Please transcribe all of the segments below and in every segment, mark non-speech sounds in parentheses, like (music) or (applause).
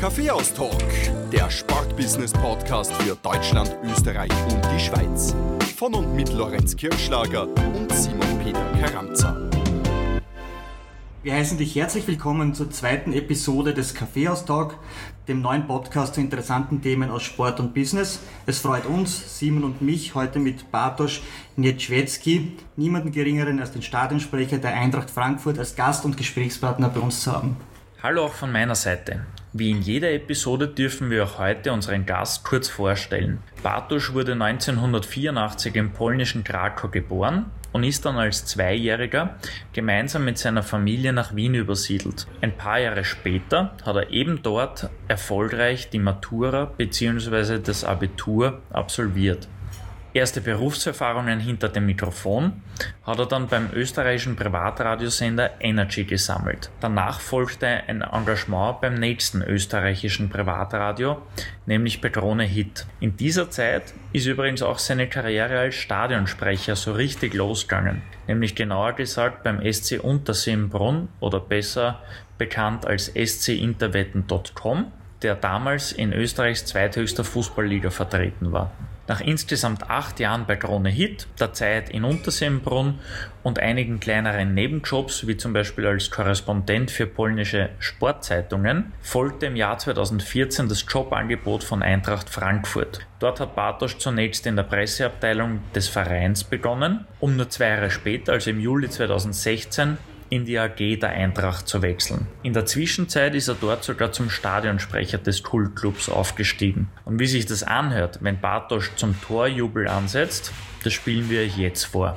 Kaffeehaus-Talk, der Sportbusiness-Podcast für Deutschland, Österreich und die Schweiz. Von und mit Lorenz Kirschlager und Simon Peter Karamza. Wir heißen dich herzlich willkommen zur zweiten Episode des Kaffeehaus-Talk, dem neuen Podcast zu interessanten Themen aus Sport und Business. Es freut uns, Simon und mich, heute mit Bartosz Nietschwecki, niemanden geringeren als den Stadionsprecher der Eintracht Frankfurt, als Gast und Gesprächspartner bei uns zu haben. Hallo auch von meiner Seite. Wie in jeder Episode dürfen wir auch heute unseren Gast kurz vorstellen. Bartosz wurde 1984 im polnischen Krakau geboren und ist dann als Zweijähriger gemeinsam mit seiner Familie nach Wien übersiedelt. Ein paar Jahre später hat er eben dort erfolgreich die Matura bzw. das Abitur absolviert. Erste Berufserfahrungen hinter dem Mikrofon hat er dann beim österreichischen Privatradiosender Energy gesammelt. Danach folgte ein Engagement beim nächsten österreichischen Privatradio, nämlich bei Krone Hit. In dieser Zeit ist übrigens auch seine Karriere als Stadionsprecher so richtig losgegangen, nämlich genauer gesagt beim SC Untersimbrunn oder besser bekannt als scinterwetten.com, der damals in Österreichs zweithöchster Fußballliga vertreten war. Nach insgesamt acht Jahren bei Krone Hit, der Zeit in Untersembrunn und einigen kleineren Nebenjobs, wie zum Beispiel als Korrespondent für polnische Sportzeitungen, folgte im Jahr 2014 das Jobangebot von Eintracht Frankfurt. Dort hat Bartosz zunächst in der Presseabteilung des Vereins begonnen, um nur zwei Jahre später, also im Juli 2016, in die AG der Eintracht zu wechseln. In der Zwischenzeit ist er dort sogar zum Stadionsprecher des Kultclubs aufgestiegen. Und wie sich das anhört, wenn Bartosz zum Torjubel ansetzt, das spielen wir euch jetzt vor.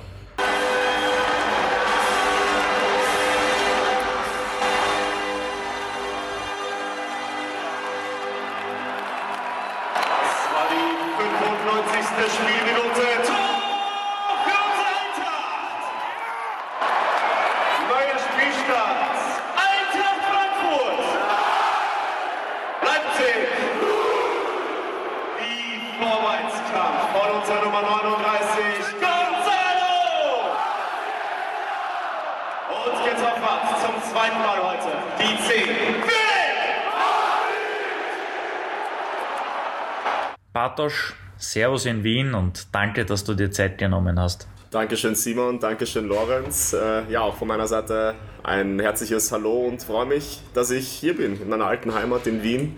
Bartosz, Servus in Wien und danke, dass du dir Zeit genommen hast. Dankeschön Simon, Dankeschön Lorenz. Äh, ja, auch von meiner Seite ein herzliches Hallo und freue mich, dass ich hier bin, in meiner alten Heimat in Wien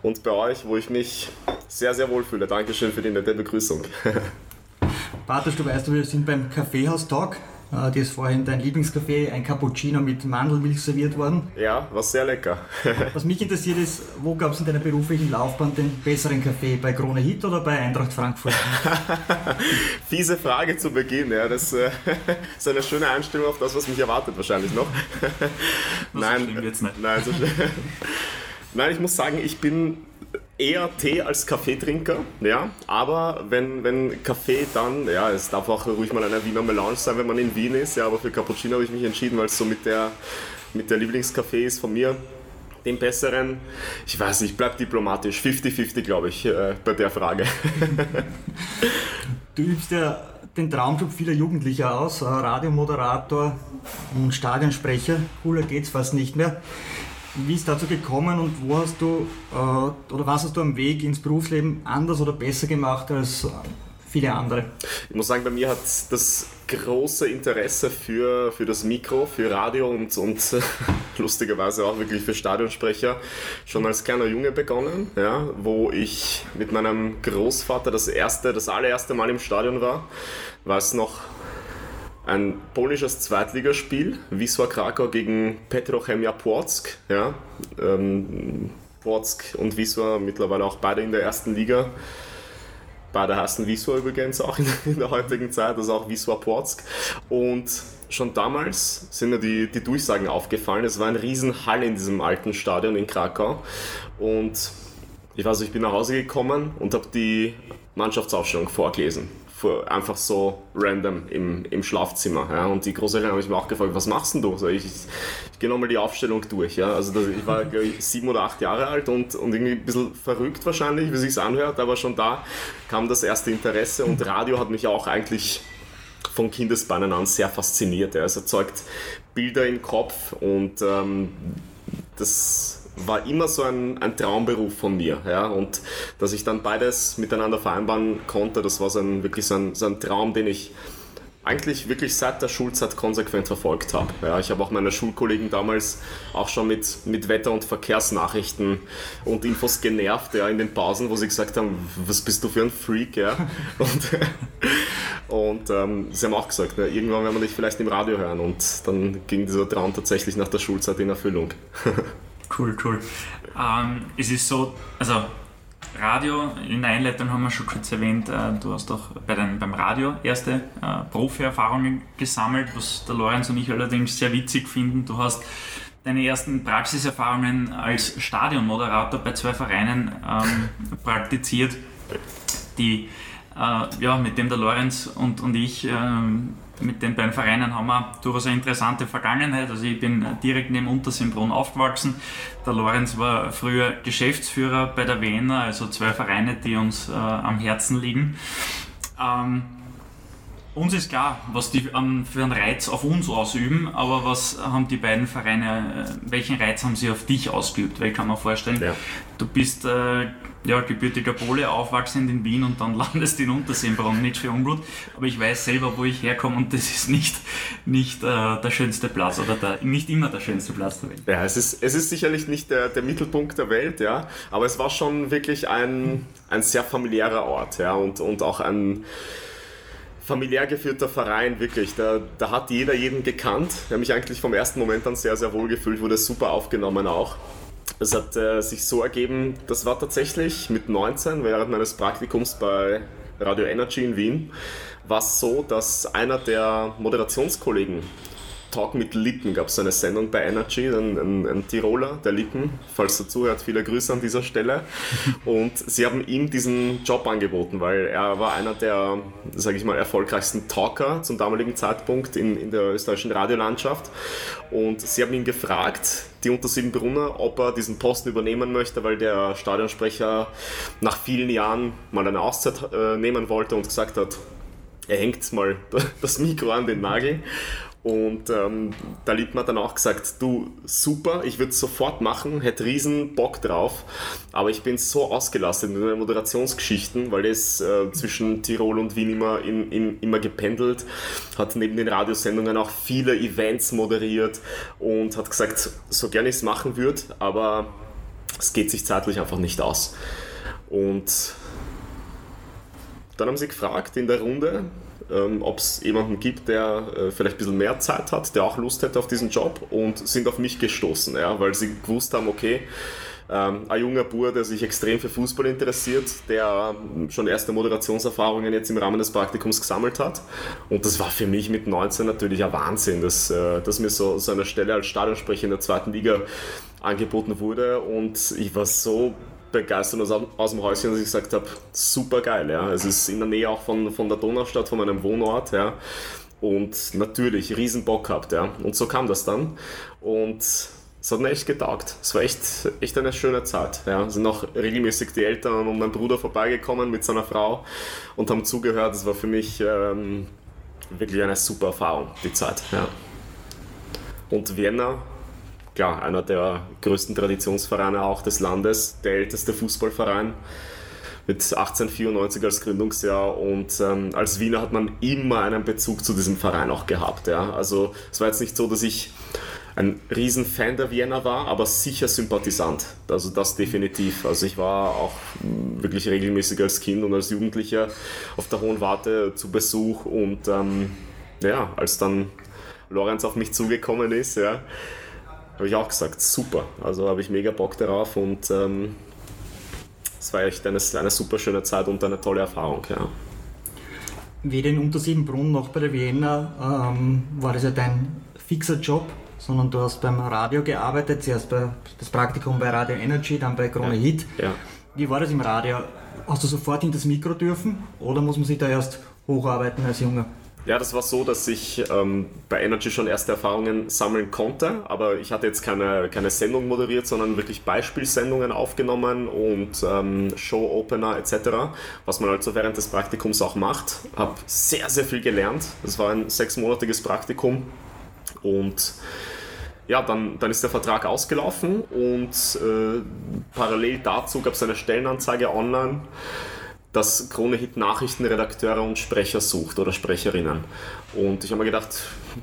und bei euch, wo ich mich sehr, sehr wohl fühle. Dankeschön für die nette Begrüßung. (laughs) Bartosz, du weißt, wir sind beim Kaffeehaus-Talk äh, dir ist vorhin dein Lieblingskaffee, ein Cappuccino mit Mandelmilch serviert worden. Ja, war sehr lecker. (laughs) Was mich interessiert ist, wo gab es in deiner beruflichen Laufbahn den besseren Kaffee? Bei Krone Hit oder bei Eintracht Frankfurt? (laughs) Fiese Frage zu Beginn, ja. Das äh, (laughs) ist eine schöne Einstellung auf das, was mich erwartet wahrscheinlich noch. nein, jetzt nicht. Nein, so nein, ich muss sagen, ich bin eher Tee als Kaffeetrinker, ja, aber wenn, wenn Kaffee dann, ja, es darf auch ruhig mal eine Wiener Melange sein, wenn man in Wien ist, ja, aber für Cappuccino habe ich mich entschieden, weil es so mit der, mit der Lieblingskaffee ist von mir, den besseren, ich weiß nicht, bleib diplomatisch, 50-50 glaube ich, äh, bei der Frage. du übst ja den Traumjob vieler Jugendlicher aus, äh, Radiomoderator und Stadionsprecher, cooler geht's fast nicht mehr. Wie ist dazu gekommen und wo hast du äh, oder was hast du am Weg ins Berufsleben anders oder besser gemacht als viele andere? Ich muss sagen, bei mir hat das große Interesse für, für das Mikro, für Radio und, und (laughs) lustigerweise auch wirklich für Stadionsprecher schon als kleiner Junge begonnen, ja, wo ich mit meinem Großvater das erste, das allererste Mal im Stadion war, war es noch ein polnisches Zweitligaspiel, Wisła Krakau gegen Petrochemia Płock. Ja, ähm, Płock und Wisła mittlerweile auch beide in der ersten Liga. Beide heißen Wisła übrigens auch in, in der heutigen Zeit, also auch Wisła Płock. Und schon damals sind mir die, die Durchsagen aufgefallen. Es war ein Riesenhall in diesem alten Stadion in Krakau. Und ich weiß, ich bin nach Hause gekommen und habe die Mannschaftsaufstellung vorgelesen einfach so random im, im Schlafzimmer. Ja. Und die Großeltern haben mich auch gefragt, was machst denn du? So, ich, ich, ich gehe nochmal die Aufstellung durch. Ja. Also das, ich war glaube ich, sieben oder acht Jahre alt und, und irgendwie ein bisschen verrückt wahrscheinlich, wie sich anhört, aber schon da kam das erste Interesse und Radio hat mich auch eigentlich von Kindesbeinen an sehr fasziniert. Ja. Es erzeugt Bilder im Kopf und ähm, das war immer so ein, ein Traumberuf von mir. Ja? Und dass ich dann beides miteinander vereinbaren konnte, das war so ein, wirklich so ein, so ein Traum, den ich eigentlich wirklich seit der Schulzeit konsequent verfolgt habe. Ja, ich habe auch meine Schulkollegen damals auch schon mit, mit Wetter- und Verkehrsnachrichten und Infos genervt ja, in den Pausen, wo sie gesagt haben, was bist du für ein Freak? Ja? (laughs) Und, und ähm, sie haben auch gesagt, ne, irgendwann werden wir dich vielleicht im Radio hören und dann ging dieser Traum tatsächlich nach der Schulzeit in Erfüllung. (laughs) cool, cool. Ähm, es ist so, also Radio, in der Einleitung haben wir schon kurz erwähnt, äh, du hast auch bei den, beim Radio erste äh, Profi-Erfahrungen gesammelt, was der Lorenz und ich allerdings sehr witzig finden. Du hast deine ersten Praxiserfahrungen als Stadionmoderator bei zwei Vereinen ähm, (laughs) praktiziert, die, äh, ja, mit dem der Lorenz und, und ich ähm, mit den beiden Vereinen haben wir durchaus eine interessante Vergangenheit. Also ich bin direkt neben Untersimbrunn aufgewachsen. Der Lorenz war früher Geschäftsführer bei der Wiener, also zwei Vereine, die uns äh, am Herzen liegen. Ähm, uns ist klar, was die um, für einen Reiz auf uns ausüben, aber was haben die beiden Vereine, äh, welchen Reiz haben sie auf dich ausgeübt? Weil ich kann mir vorstellen, ja. du bist äh, ja, gebürtiger Pole, aufwachsend in Wien und dann (laughs) landest in Untersimbrunn, nicht für Unblut, aber ich weiß selber, wo ich herkomme und das ist nicht, nicht äh, der schönste Platz oder der, nicht immer der schönste Platz der Welt. Ja, es ist, es ist sicherlich nicht der, der Mittelpunkt der Welt, ja, aber es war schon wirklich ein, ein sehr familiärer Ort, ja, und, und auch ein familiär geführter Verein, wirklich. Da, da hat jeder jeden gekannt. Ich habe mich eigentlich vom ersten Moment an sehr, sehr wohl gefühlt, wurde super aufgenommen auch. Es hat äh, sich so ergeben, das war tatsächlich mit 19, während meines Praktikums bei Radio Energy in Wien, war es so, dass einer der Moderationskollegen Talk mit Lippen gab es eine Sendung bei Energy, ein, ein, ein, Tiroler, der Lippen, falls er zuhört, viele Grüße an dieser Stelle. (laughs) Und sie haben ihm diesen Job angeboten, weil er war einer der, sage ich mal, erfolgreichsten Talker zum damaligen Zeitpunkt in, in der österreichischen Radiolandschaft. Und sie haben ihn gefragt, die Untersiebenbrunner, ob er diesen Posten übernehmen möchte, weil der Stadionsprecher nach vielen Jahren mal eine Auszeit äh, nehmen wollte und gesagt hat, er hängt mal (laughs) das Mikro an den Nagel und ähm, da liegt man dann auch gesagt, du super, ich würde es sofort machen, hätte riesen Bock drauf, aber ich bin so ausgelastet in den Moderationsgeschichten, weil es äh, zwischen Tirol und Wien immer, in, in, immer gependelt, hat neben den Radiosendungen auch viele Events moderiert und hat gesagt, so gerne ich es machen würde, aber es geht sich zeitlich einfach nicht aus. Und dann haben sie gefragt in der Runde, ähm, ob es jemanden gibt, der äh, vielleicht ein bisschen mehr Zeit hat, der auch Lust hätte auf diesen Job und sind auf mich gestoßen, ja, weil sie gewusst haben, okay, ähm, ein junger Bur, der sich extrem für Fußball interessiert, der ähm, schon erste Moderationserfahrungen jetzt im Rahmen des Praktikums gesammelt hat. Und das war für mich mit 19 natürlich ein Wahnsinn, dass, äh, dass mir so, so eine Stelle als Stadionsprecher in der zweiten Liga angeboten wurde. Und ich war so begeistert aus, aus dem Häuschen, dass ich gesagt habe, super geil. Ja. Es ist in der Nähe auch von, von der Donaustadt, von meinem Wohnort. Ja. Und natürlich riesen Bock gehabt. Ja. Und so kam das dann. Und es hat mir echt getaugt. Es war echt, echt eine schöne Zeit. Ja. Sind auch regelmäßig die Eltern und mein Bruder vorbeigekommen mit seiner Frau und haben zugehört. Es war für mich ähm, wirklich eine super Erfahrung, die Zeit. Ja. Und Vienna klar, einer der größten Traditionsvereine auch des Landes, der älteste Fußballverein mit 1894 als Gründungsjahr und ähm, als Wiener hat man immer einen Bezug zu diesem Verein auch gehabt. Ja? Also es war jetzt nicht so, dass ich ein Riesenfan der Wiener war, aber sicher Sympathisant. Also das definitiv. Also ich war auch wirklich regelmäßig als Kind und als Jugendlicher auf der Hohen Warte zu Besuch und ähm, ja, als dann Lorenz auf mich zugekommen ist, ja, habe ich auch gesagt, super. Also habe ich mega Bock darauf und ähm, es war echt eine, eine super schöne Zeit und eine tolle Erfahrung. Ja. Weder in Untersiebenbrunn noch bei der Vienna ähm, war das ja dein fixer Job, sondern du hast beim Radio gearbeitet, zuerst bei, das Praktikum bei Radio Energy, dann bei Krone ja. Hit. Ja. Wie war das im Radio? Hast du sofort in das Mikro dürfen oder muss man sich da erst hocharbeiten als Junger? Ja, das war so, dass ich ähm, bei Energy schon erste Erfahrungen sammeln konnte, aber ich hatte jetzt keine, keine Sendung moderiert, sondern wirklich Beispielsendungen aufgenommen und ähm, Show-Opener etc., was man also während des Praktikums auch macht. Habe sehr, sehr viel gelernt. Das war ein sechsmonatiges Praktikum und ja, dann, dann ist der Vertrag ausgelaufen und äh, parallel dazu gab es eine Stellenanzeige online, dass Krone Hit Nachrichtenredakteure und Sprecher sucht oder Sprecherinnen. Und ich habe mir gedacht,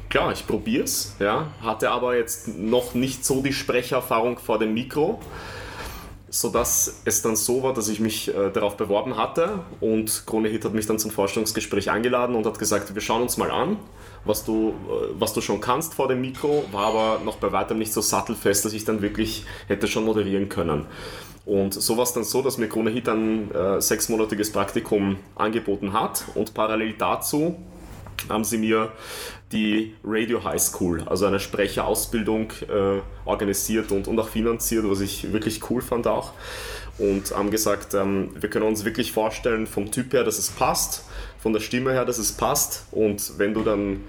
klar, ich probiere es, ja, hatte aber jetzt noch nicht so die Sprechererfahrung vor dem Mikro sodass es dann so war, dass ich mich äh, darauf beworben hatte und Krone Hit hat mich dann zum Vorstellungsgespräch eingeladen und hat gesagt, wir schauen uns mal an, was du, äh, was du schon kannst vor dem Mikro, war aber noch bei weitem nicht so sattelfest, dass ich dann wirklich hätte schon moderieren können. Und so war es dann so, dass mir Krone Hit ein äh, sechsmonatiges Praktikum angeboten hat und parallel dazu haben sie mir die Radio High School, also eine Sprecherausbildung äh, organisiert und, und auch finanziert, was ich wirklich cool fand auch. Und haben gesagt, ähm, wir können uns wirklich vorstellen vom Typ her, dass es passt, von der Stimme her, dass es passt. Und wenn du dann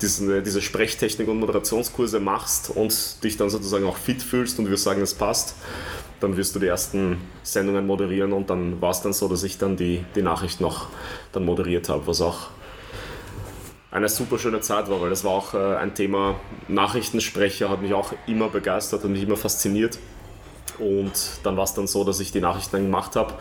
diese, diese Sprechtechnik und Moderationskurse machst und dich dann sozusagen auch fit fühlst und wir sagen, es passt, dann wirst du die ersten Sendungen moderieren und dann war es dann so, dass ich dann die, die Nachricht noch dann moderiert habe, was auch eine super schöne Zeit war, weil das war auch äh, ein Thema Nachrichtensprecher, hat mich auch immer begeistert, hat mich immer fasziniert. Und dann war es dann so, dass ich die Nachrichten gemacht habe.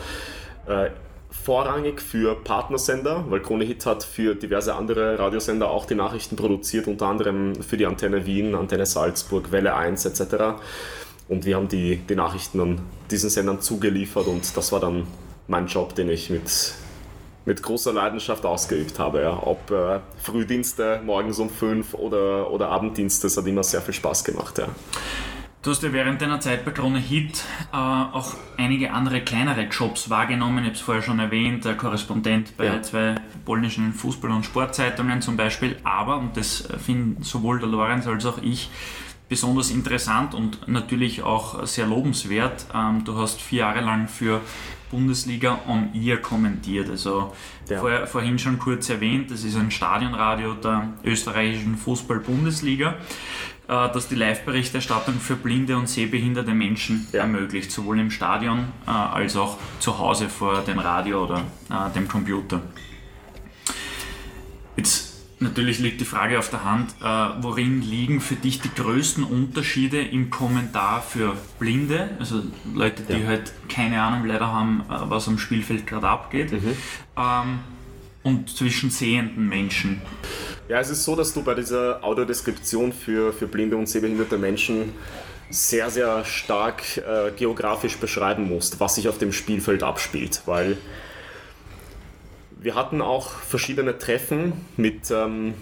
Äh, vorrangig für Partnersender, weil Krone Hit hat für diverse andere Radiosender auch die Nachrichten produziert, unter anderem für die Antenne Wien, Antenne Salzburg, Welle 1 etc. Und wir haben die, die Nachrichten an diesen Sendern zugeliefert und das war dann mein Job, den ich mit mit großer Leidenschaft ausgeübt habe. Ja. Ob äh, Frühdienste morgens um fünf oder, oder Abenddienste, das hat immer sehr viel Spaß gemacht. Ja. Du hast ja während deiner Zeit bei Krone Hit äh, auch einige andere kleinere Jobs wahrgenommen. Ich habe es vorher schon erwähnt, der Korrespondent bei ja. zwei polnischen Fußball- und Sportzeitungen zum Beispiel. Aber, und das finden sowohl der Lorenz als auch ich besonders interessant und natürlich auch sehr lobenswert. Ähm, du hast vier Jahre lang für Bundesliga on Ear kommentiert. Also ja. vor, vorhin schon kurz erwähnt, das ist ein Stadionradio der österreichischen Fußball-Bundesliga, äh, das die Live-Berichterstattung für blinde und sehbehinderte Menschen ja. ermöglicht, sowohl im Stadion äh, als auch zu Hause vor dem Radio oder äh, dem Computer. Jetzt Natürlich liegt die Frage auf der Hand, äh, worin liegen für dich die größten Unterschiede im Kommentar für Blinde, also Leute, die ja. halt keine Ahnung leider haben, äh, was am Spielfeld gerade abgeht, mhm. ähm, und zwischen sehenden Menschen? Ja, es ist so, dass du bei dieser Audiodeskription für, für blinde und sehbehinderte Menschen sehr, sehr stark äh, geografisch beschreiben musst, was sich auf dem Spielfeld abspielt, weil wir hatten auch verschiedene Treffen mit, ähm,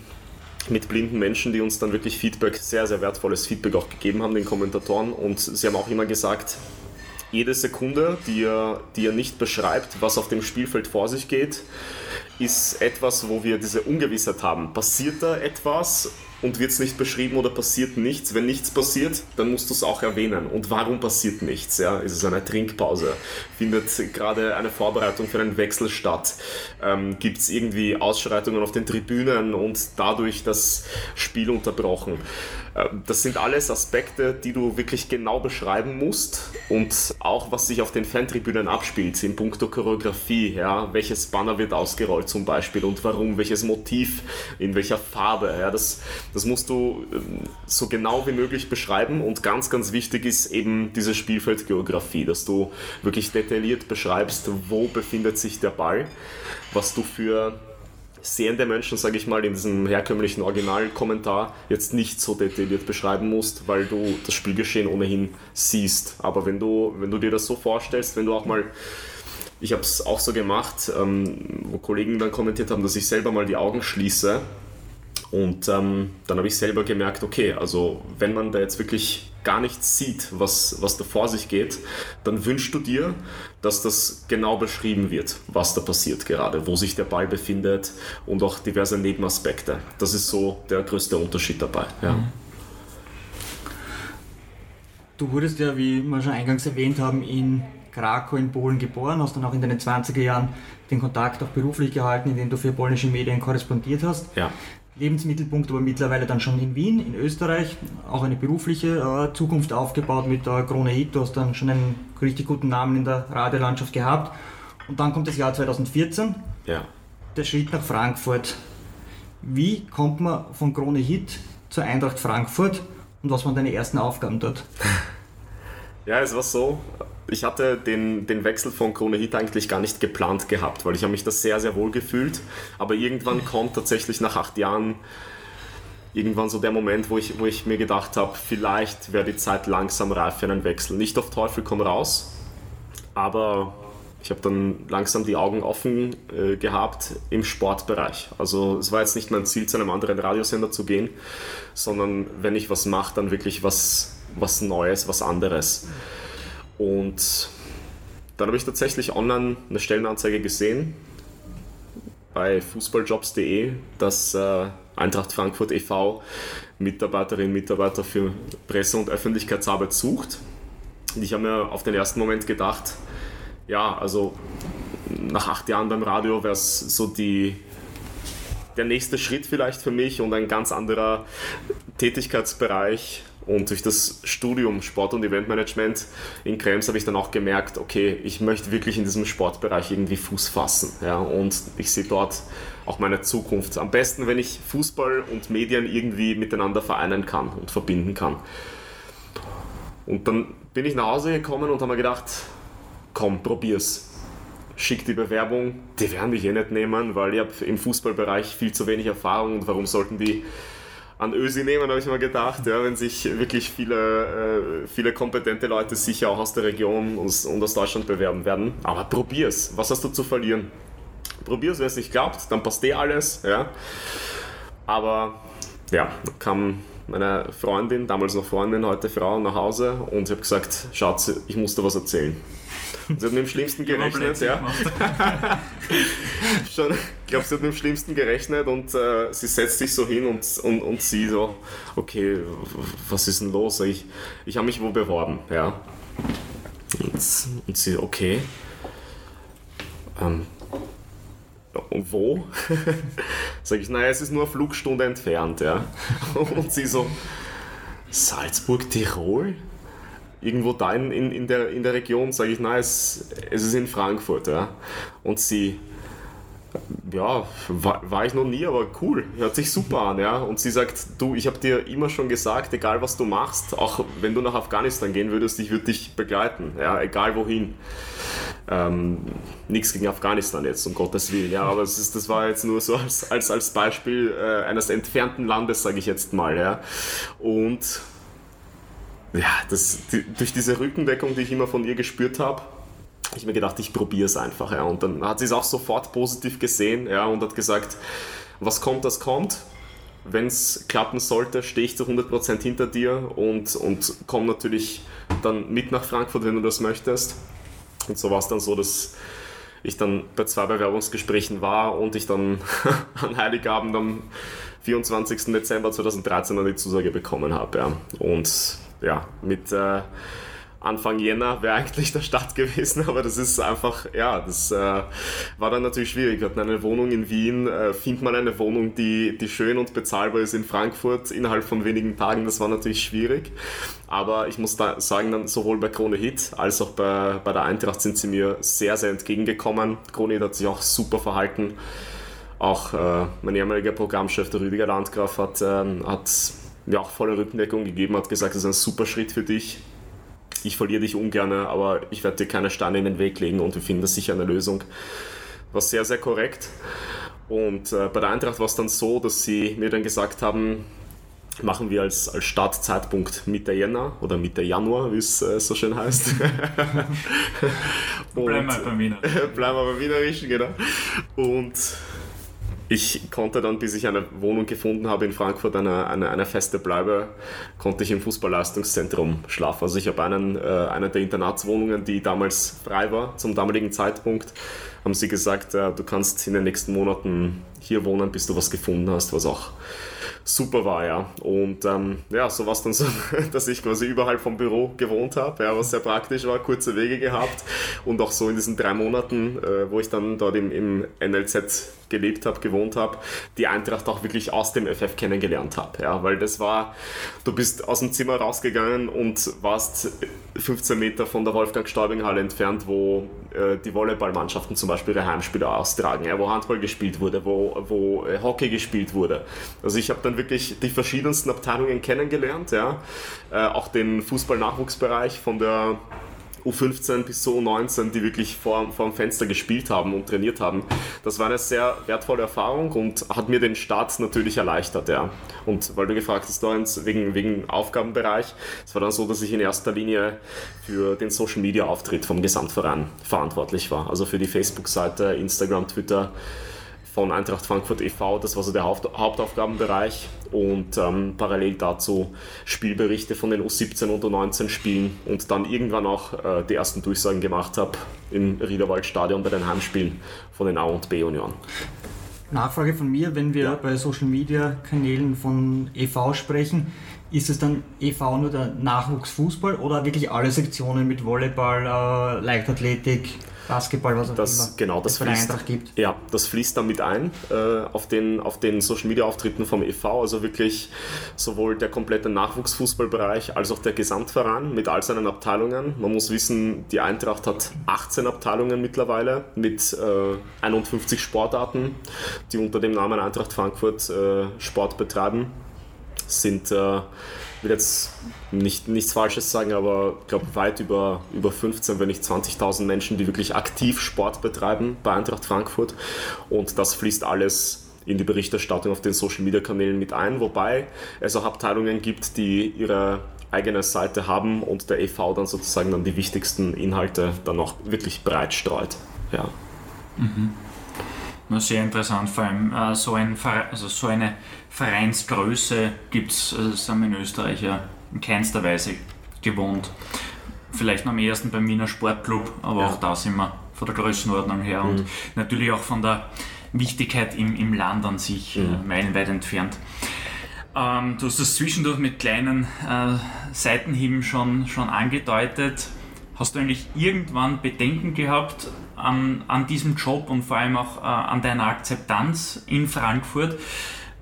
mit blinden Menschen, die uns dann wirklich Feedback, sehr, sehr wertvolles Feedback auch gegeben haben, den Kommentatoren. Und sie haben auch immer gesagt, jede Sekunde, die er, die er nicht beschreibt, was auf dem Spielfeld vor sich geht, ist etwas, wo wir diese Ungewissheit haben. Passiert da etwas und wird es nicht beschrieben oder passiert nichts. Wenn nichts passiert, dann musst du es auch erwähnen. Und warum passiert nichts? Ja? Ist es eine Trinkpause? Findet gerade eine Vorbereitung für einen Wechsel statt? Ähm, Gibt es irgendwie Ausschreitungen auf den Tribünen und dadurch das Spiel unterbrochen? Ähm, das sind alles Aspekte, die du wirklich genau beschreiben musst und auch was sich auf den Fantribünen abspielt, in puncto Choreografie, ja, welches Banner wird ausgerollt zum Beispiel und warum, welches Motiv, in welcher Farbe, ja, das, das musst du ähm, so genau wie möglich beschreiben und ganz, ganz wichtig ist eben diese Spielfeldgeografie, dass du wirklich detailliert beschreibst, wo befindet sich der Ball, was du für sehende Menschen, sage ich mal, in diesem herkömmlichen Originalkommentar jetzt nicht so detailliert beschreiben musst, weil du das Spielgeschehen ohnehin siehst. Aber wenn du, wenn du dir das so vorstellst, wenn du auch mal ich habe es auch so gemacht, ähm, wo Kollegen dann kommentiert haben, dass ich selber mal die Augen schließe und ähm, dann habe ich selber gemerkt, okay, also wenn man da jetzt wirklich gar nichts sieht, was, was da vor sich geht, dann wünschst du dir, dass das genau beschrieben wird, was da passiert gerade, wo sich der Ball befindet und auch diverse Nebenaspekte. Das ist so der größte Unterschied dabei. Ja. Mhm. Du wurdest ja, wie wir schon eingangs erwähnt haben, in Krakau in Polen geboren, hast dann auch in deinen 20er Jahren den Kontakt auch beruflich gehalten, indem du für polnische Medien korrespondiert hast. Ja. Lebensmittelpunkt, aber mittlerweile dann schon in Wien, in Österreich, auch eine berufliche äh, Zukunft aufgebaut mit der Krone Hit. Du hast dann schon einen richtig guten Namen in der Radiolandschaft gehabt. Und dann kommt das Jahr 2014, ja. der Schritt nach Frankfurt. Wie kommt man von Krone Hit zur Eintracht Frankfurt und was waren deine ersten Aufgaben dort? (laughs) Ja, es war so, ich hatte den, den Wechsel von Krone Hit eigentlich gar nicht geplant gehabt, weil ich habe mich da sehr, sehr wohl gefühlt. Aber irgendwann kommt tatsächlich nach acht Jahren irgendwann so der Moment, wo ich, wo ich mir gedacht habe, vielleicht wäre die Zeit langsam reif für einen Wechsel. Nicht auf Teufel komm raus, aber ich habe dann langsam die Augen offen äh, gehabt im Sportbereich. Also es war jetzt nicht mein Ziel, zu einem anderen Radiosender zu gehen, sondern wenn ich was mache, dann wirklich was, was Neues, was anderes. Und dann habe ich tatsächlich online eine Stellenanzeige gesehen bei fußballjobs.de, dass äh, Eintracht Frankfurt e.V. Mitarbeiterinnen und Mitarbeiter für Presse- und Öffentlichkeitsarbeit sucht. Und ich habe mir auf den ersten Moment gedacht, ja, also nach acht Jahren beim Radio wäre es so die, der nächste Schritt vielleicht für mich und ein ganz anderer Tätigkeitsbereich. Und durch das Studium Sport- und Eventmanagement in Krems habe ich dann auch gemerkt, okay, ich möchte wirklich in diesem Sportbereich irgendwie Fuß fassen. Ja, und ich sehe dort auch meine Zukunft. Am besten, wenn ich Fußball und Medien irgendwie miteinander vereinen kann und verbinden kann. Und dann bin ich nach Hause gekommen und habe mir gedacht, komm, probier's. Schick die Bewerbung, die werden mich eh nicht nehmen, weil ich habe im Fußballbereich viel zu wenig Erfahrung und warum sollten die an Ösi nehmen, habe ich mir gedacht, ja, wenn sich wirklich viele, äh, viele kompetente Leute sicher auch aus der Region und, und aus Deutschland bewerben werden. Aber probier's, was hast du zu verlieren? Probier's, wenn es nicht klappt, dann passt eh alles. Ja. Aber ja, kam meine Freundin, damals noch Freundin, heute Frau, nach Hause und ich habe gesagt, Schatz, ich muss dir was erzählen. Sie hat mit dem Schlimmsten (laughs) gerechnet, ja. (laughs) Schon, ich glaube, sie hat mit dem Schlimmsten gerechnet und äh, sie setzt sich so hin und, und, und sie so, okay, was ist denn los? Ich, ich habe mich wo beworben, ja. Und, und sie, okay. Ähm, wo? (laughs) Sag ich, naja, es ist nur eine Flugstunde entfernt, ja. (laughs) Und sie so, Salzburg, Tirol? irgendwo da in, in, in, der, in der Region, sage ich, nein, es, es ist in Frankfurt. Ja. Und sie, ja, war, war, ich noch nie, aber cool, hört sich super an. Ja. Und sie sagt, du, ich habe dir immer schon gesagt, egal was du machst, auch wenn du nach Afghanistan gehen würdest, ich würde dich begleiten, ja, egal wohin. Ähm, Nichts gegen Afghanistan jetzt, um Gottes Willen, ja, aber es ist, das war jetzt nur so als, als, als Beispiel äh, eines entfernten Landes, sage ich jetzt mal. Ja. Und ja, das, die, durch diese Rückendeckung, die ich immer von ihr gespürt habe, habe ich mir gedacht, ich probiere es einfach. Ja. Und dann hat sie es auch sofort positiv gesehen ja, und hat gesagt, was kommt, das kommt. Wenn es klappen sollte, stehe ich zu 100% hinter dir und, und komme natürlich dann mit nach Frankfurt, wenn du das möchtest. Und so war es dann so, dass ich dann bei zwei Bewerbungsgesprächen war und ich dann (laughs) an Heiligabend am 24. Dezember 2013 dann die Zusage bekommen habe. Ja. Und ja, mit äh, Anfang Jänner wäre eigentlich der Start gewesen, (laughs) aber das ist einfach, ja, das äh, war dann natürlich schwierig. Wir hatten eine Wohnung in Wien, äh, findet man eine Wohnung, die, die schön und bezahlbar ist in Frankfurt innerhalb von wenigen Tagen, das war natürlich schwierig. Aber ich muss da sagen, dann sowohl bei Krone Hit als auch bei, bei der Eintracht sind sie mir sehr, sehr entgegengekommen. Krone Hit hat sich auch super verhalten. Auch äh, mein ehemaliger Programmchef, der Rüdiger Landgraf, hat, ähm, hat mir auch volle Rückendeckung gegeben, hat gesagt, das ist ein super Schritt für dich. Ich verliere dich ungern, aber ich werde dir keine Steine in den Weg legen und wir finden sicher eine Lösung. War sehr, sehr korrekt. Und äh, bei der Eintracht war es dann so, dass sie mir dann gesagt haben, machen wir als, als Startzeitpunkt Mitte Jänner oder Mitte Januar, wie es äh, so schön heißt. (laughs) bleiben wir beim Wiener. (laughs) bleiben wir beim Wienerischen, genau. Und ich konnte dann, bis ich eine Wohnung gefunden habe in Frankfurt, eine, eine, eine feste Bleibe, konnte ich im Fußballleistungszentrum schlafen. Also ich habe einen, äh, eine der Internatswohnungen, die damals frei war, zum damaligen Zeitpunkt, haben sie gesagt, äh, du kannst in den nächsten Monaten hier wohnen, bis du was gefunden hast, was auch super war, ja. Und ähm, ja, so war es dann so, (laughs) dass ich quasi überhalb vom Büro gewohnt habe, ja, was sehr praktisch war, kurze Wege gehabt und auch so in diesen drei Monaten, äh, wo ich dann dort im, im NLZ gelebt habe, gewohnt habe, die Eintracht auch wirklich aus dem FF kennengelernt habe, ja, weil das war, du bist aus dem Zimmer rausgegangen und warst 15 Meter von der Wolfgang-Staubing-Halle entfernt, wo äh, die Volleyballmannschaften zum Beispiel ihre Heimspiele austragen, ja, wo Handball gespielt wurde, wo, wo äh, Hockey gespielt wurde. Also ich habe dann wirklich die verschiedensten Abteilungen kennengelernt, ja, äh, auch den Fußball-Nachwuchsbereich von der U15 bis so U19, die wirklich vor, vor dem Fenster gespielt haben und trainiert haben. Das war eine sehr wertvolle Erfahrung und hat mir den Start natürlich erleichtert. Ja. Und weil du gefragt hast, Lorenz, wegen, wegen Aufgabenbereich, es war dann so, dass ich in erster Linie für den Social Media Auftritt vom Gesamtverein verantwortlich war. Also für die Facebook-Seite, Instagram, Twitter von Eintracht Frankfurt e.V., das war so der Haupt Hauptaufgabenbereich und ähm, parallel dazu Spielberichte von den U17 und U19 Spielen und dann irgendwann auch äh, die ersten Durchsagen gemacht habe im Riederwaldstadion bei den Heimspielen von den A und B Union. Nachfrage von mir, wenn wir ja. bei Social Media Kanälen von e.V. sprechen, ist es dann e.V. nur der Nachwuchsfußball oder wirklich alle Sektionen mit Volleyball, äh, Leichtathletik, Basketball, was auch das, immer genau, das fließt, Eintracht gibt. Ja, das fließt damit ein äh, auf, den, auf den Social Media Auftritten vom e.V. Also wirklich sowohl der komplette Nachwuchsfußballbereich als auch der Gesamtverein mit all seinen Abteilungen. Man muss wissen, die Eintracht hat 18 Abteilungen mittlerweile mit äh, 51 Sportarten, die unter dem Namen Eintracht Frankfurt äh, Sport betreiben. Sind äh, will jetzt nicht, nichts Falsches sagen, aber ich glaube weit über, über 15, wenn nicht 20.000 Menschen, die wirklich aktiv Sport betreiben bei Eintracht Frankfurt. Und das fließt alles in die Berichterstattung auf den Social Media Kanälen mit ein, wobei es auch Abteilungen gibt, die ihre eigene Seite haben und der EV dann sozusagen dann die wichtigsten Inhalte dann auch wirklich breit streut. Ja. Mhm. Sehr interessant, vor allem äh, so, ein, also so eine Vereinsgröße gibt es, also sind wir in Österreich ja in keinster Weise gewohnt. Vielleicht noch am ersten beim Wiener Sportclub, aber ja. auch da sind wir von der Größenordnung her mhm. und natürlich auch von der Wichtigkeit im, im Land an sich äh, mhm. äh, meilenweit entfernt. Ähm, du hast das zwischendurch mit kleinen äh, Seitenhieben schon, schon angedeutet. Hast du eigentlich irgendwann Bedenken gehabt an, an diesem Job und vor allem auch äh, an deiner Akzeptanz in Frankfurt?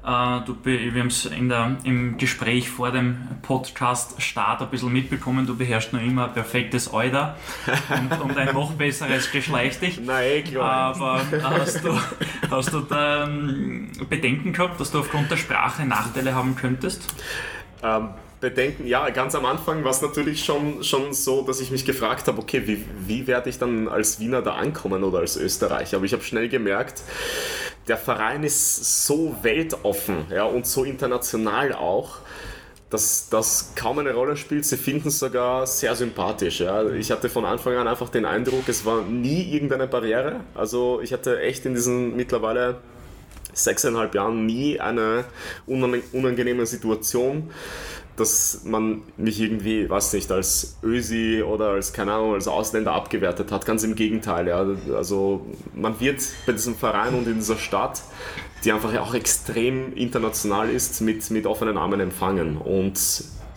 Äh, du, wir haben es im Gespräch vor dem Podcast-Start ein bisschen mitbekommen, du beherrschst noch immer ein perfektes Euder und, und ein noch besseres Geschleich dich. (laughs) Nein, eh klar. Aber hast du, hast du da ähm, Bedenken gehabt, dass du aufgrund der Sprache Nachteile haben könntest? Ähm, Bedenken, ja, ganz am Anfang war es natürlich schon, schon so, dass ich mich gefragt habe, okay, wie, wie werde ich dann als Wiener da ankommen oder als Österreicher? Aber ich habe schnell gemerkt, der Verein ist so weltoffen ja, und so international auch, dass das kaum eine Rolle spielt. Sie finden es sogar sehr sympathisch. Ja. Ich hatte von Anfang an einfach den Eindruck, es war nie irgendeine Barriere. Also ich hatte echt in diesen mittlerweile sechseinhalb Jahren nie eine unangenehme Situation dass man mich irgendwie, weiß nicht, als Ösi oder als, keine Ahnung, als Ausländer abgewertet hat. Ganz im Gegenteil. Ja. Also man wird bei diesem Verein und in dieser Stadt, die einfach auch extrem international ist, mit, mit offenen Armen empfangen. Und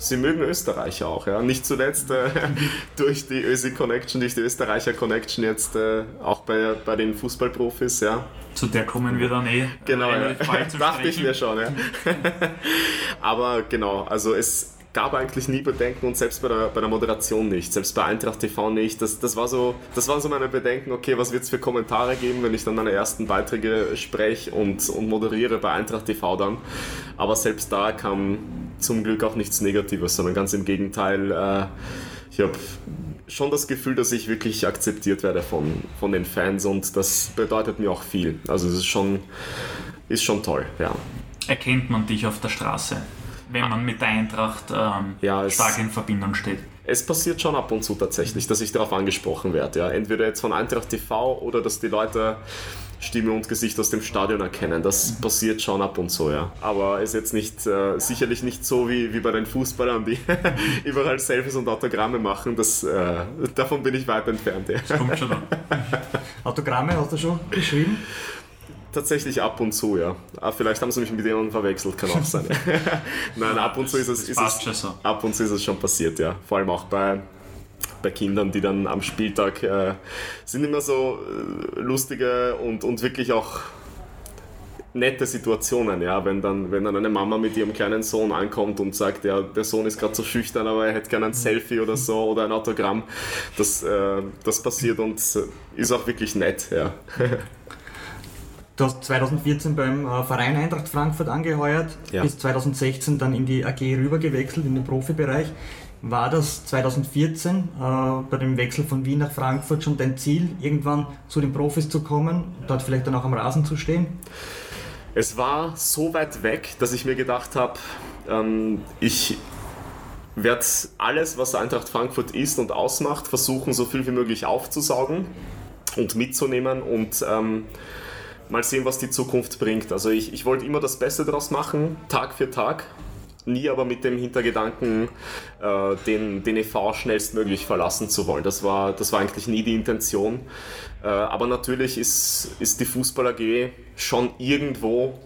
sie mögen Österreicher auch, ja. Nicht zuletzt äh, (laughs) durch die Ösi Connection, durch die Österreicher Connection jetzt äh, auch bei, bei den Fußballprofis, ja. Zu der kommen wir dann eh. Genau, ja. (laughs) dachte ich mir schon, ja. (laughs) Aber genau, also es gab eigentlich nie Bedenken und selbst bei der, bei der Moderation nicht, selbst bei Eintracht TV nicht. Das, das, war so, das waren so meine Bedenken, okay, was wird es für Kommentare geben, wenn ich dann meine ersten Beiträge spreche und, und moderiere bei Eintracht TV dann. Aber selbst da kam zum Glück auch nichts Negatives, sondern ganz im Gegenteil. Äh, ich habe schon das Gefühl, dass ich wirklich akzeptiert werde von, von den Fans und das bedeutet mir auch viel. Also es ist schon, ist schon toll, ja. Erkennt man dich auf der Straße, wenn man mit der Eintracht ähm, ja, stark in Verbindung steht? Es passiert schon ab und zu tatsächlich, dass ich darauf angesprochen werde. Ja. Entweder jetzt von Eintracht TV oder dass die Leute Stimme und Gesicht aus dem Stadion erkennen. Das passiert schon ab und zu, ja. Aber ist jetzt nicht, äh, sicherlich nicht so wie, wie bei den Fußballern, die (laughs) überall Selfies und Autogramme machen. Das, äh, davon bin ich weit entfernt. Ja. Das kommt schon an. Autogramme hast du schon geschrieben? Tatsächlich ab und zu, ja. Ah, vielleicht haben sie mich mit jemandem verwechselt, kann auch sein. (laughs) (laughs) Nein, ab und zu ist es, ist es, ab und zu ist es schon passiert, ja. Vor allem auch bei bei Kindern, die dann am Spieltag äh, sind immer so äh, lustige und, und wirklich auch nette Situationen, ja, wenn dann, wenn dann eine Mama mit ihrem kleinen Sohn ankommt und sagt, ja, der Sohn ist gerade so schüchtern, aber er hätte gerne ein Selfie oder so oder ein Autogramm. Das, äh, das passiert und ist auch wirklich nett, ja. (laughs) Du hast 2014 beim äh, Verein Eintracht Frankfurt angeheuert, ja. bis 2016 dann in die AG rübergewechselt, in den Profibereich. War das 2014 äh, bei dem Wechsel von Wien nach Frankfurt schon dein Ziel, irgendwann zu den Profis zu kommen, dort vielleicht dann auch am Rasen zu stehen? Es war so weit weg, dass ich mir gedacht habe, ähm, ich werde alles, was Eintracht Frankfurt ist und ausmacht, versuchen, so viel wie möglich aufzusaugen und mitzunehmen und ähm, mal sehen, was die Zukunft bringt. Also ich, ich wollte immer das Beste daraus machen, Tag für Tag. Nie aber mit dem Hintergedanken, äh, den, den EV schnellstmöglich verlassen zu wollen. Das war, das war eigentlich nie die Intention. Äh, aber natürlich ist, ist die Fußball AG schon irgendwo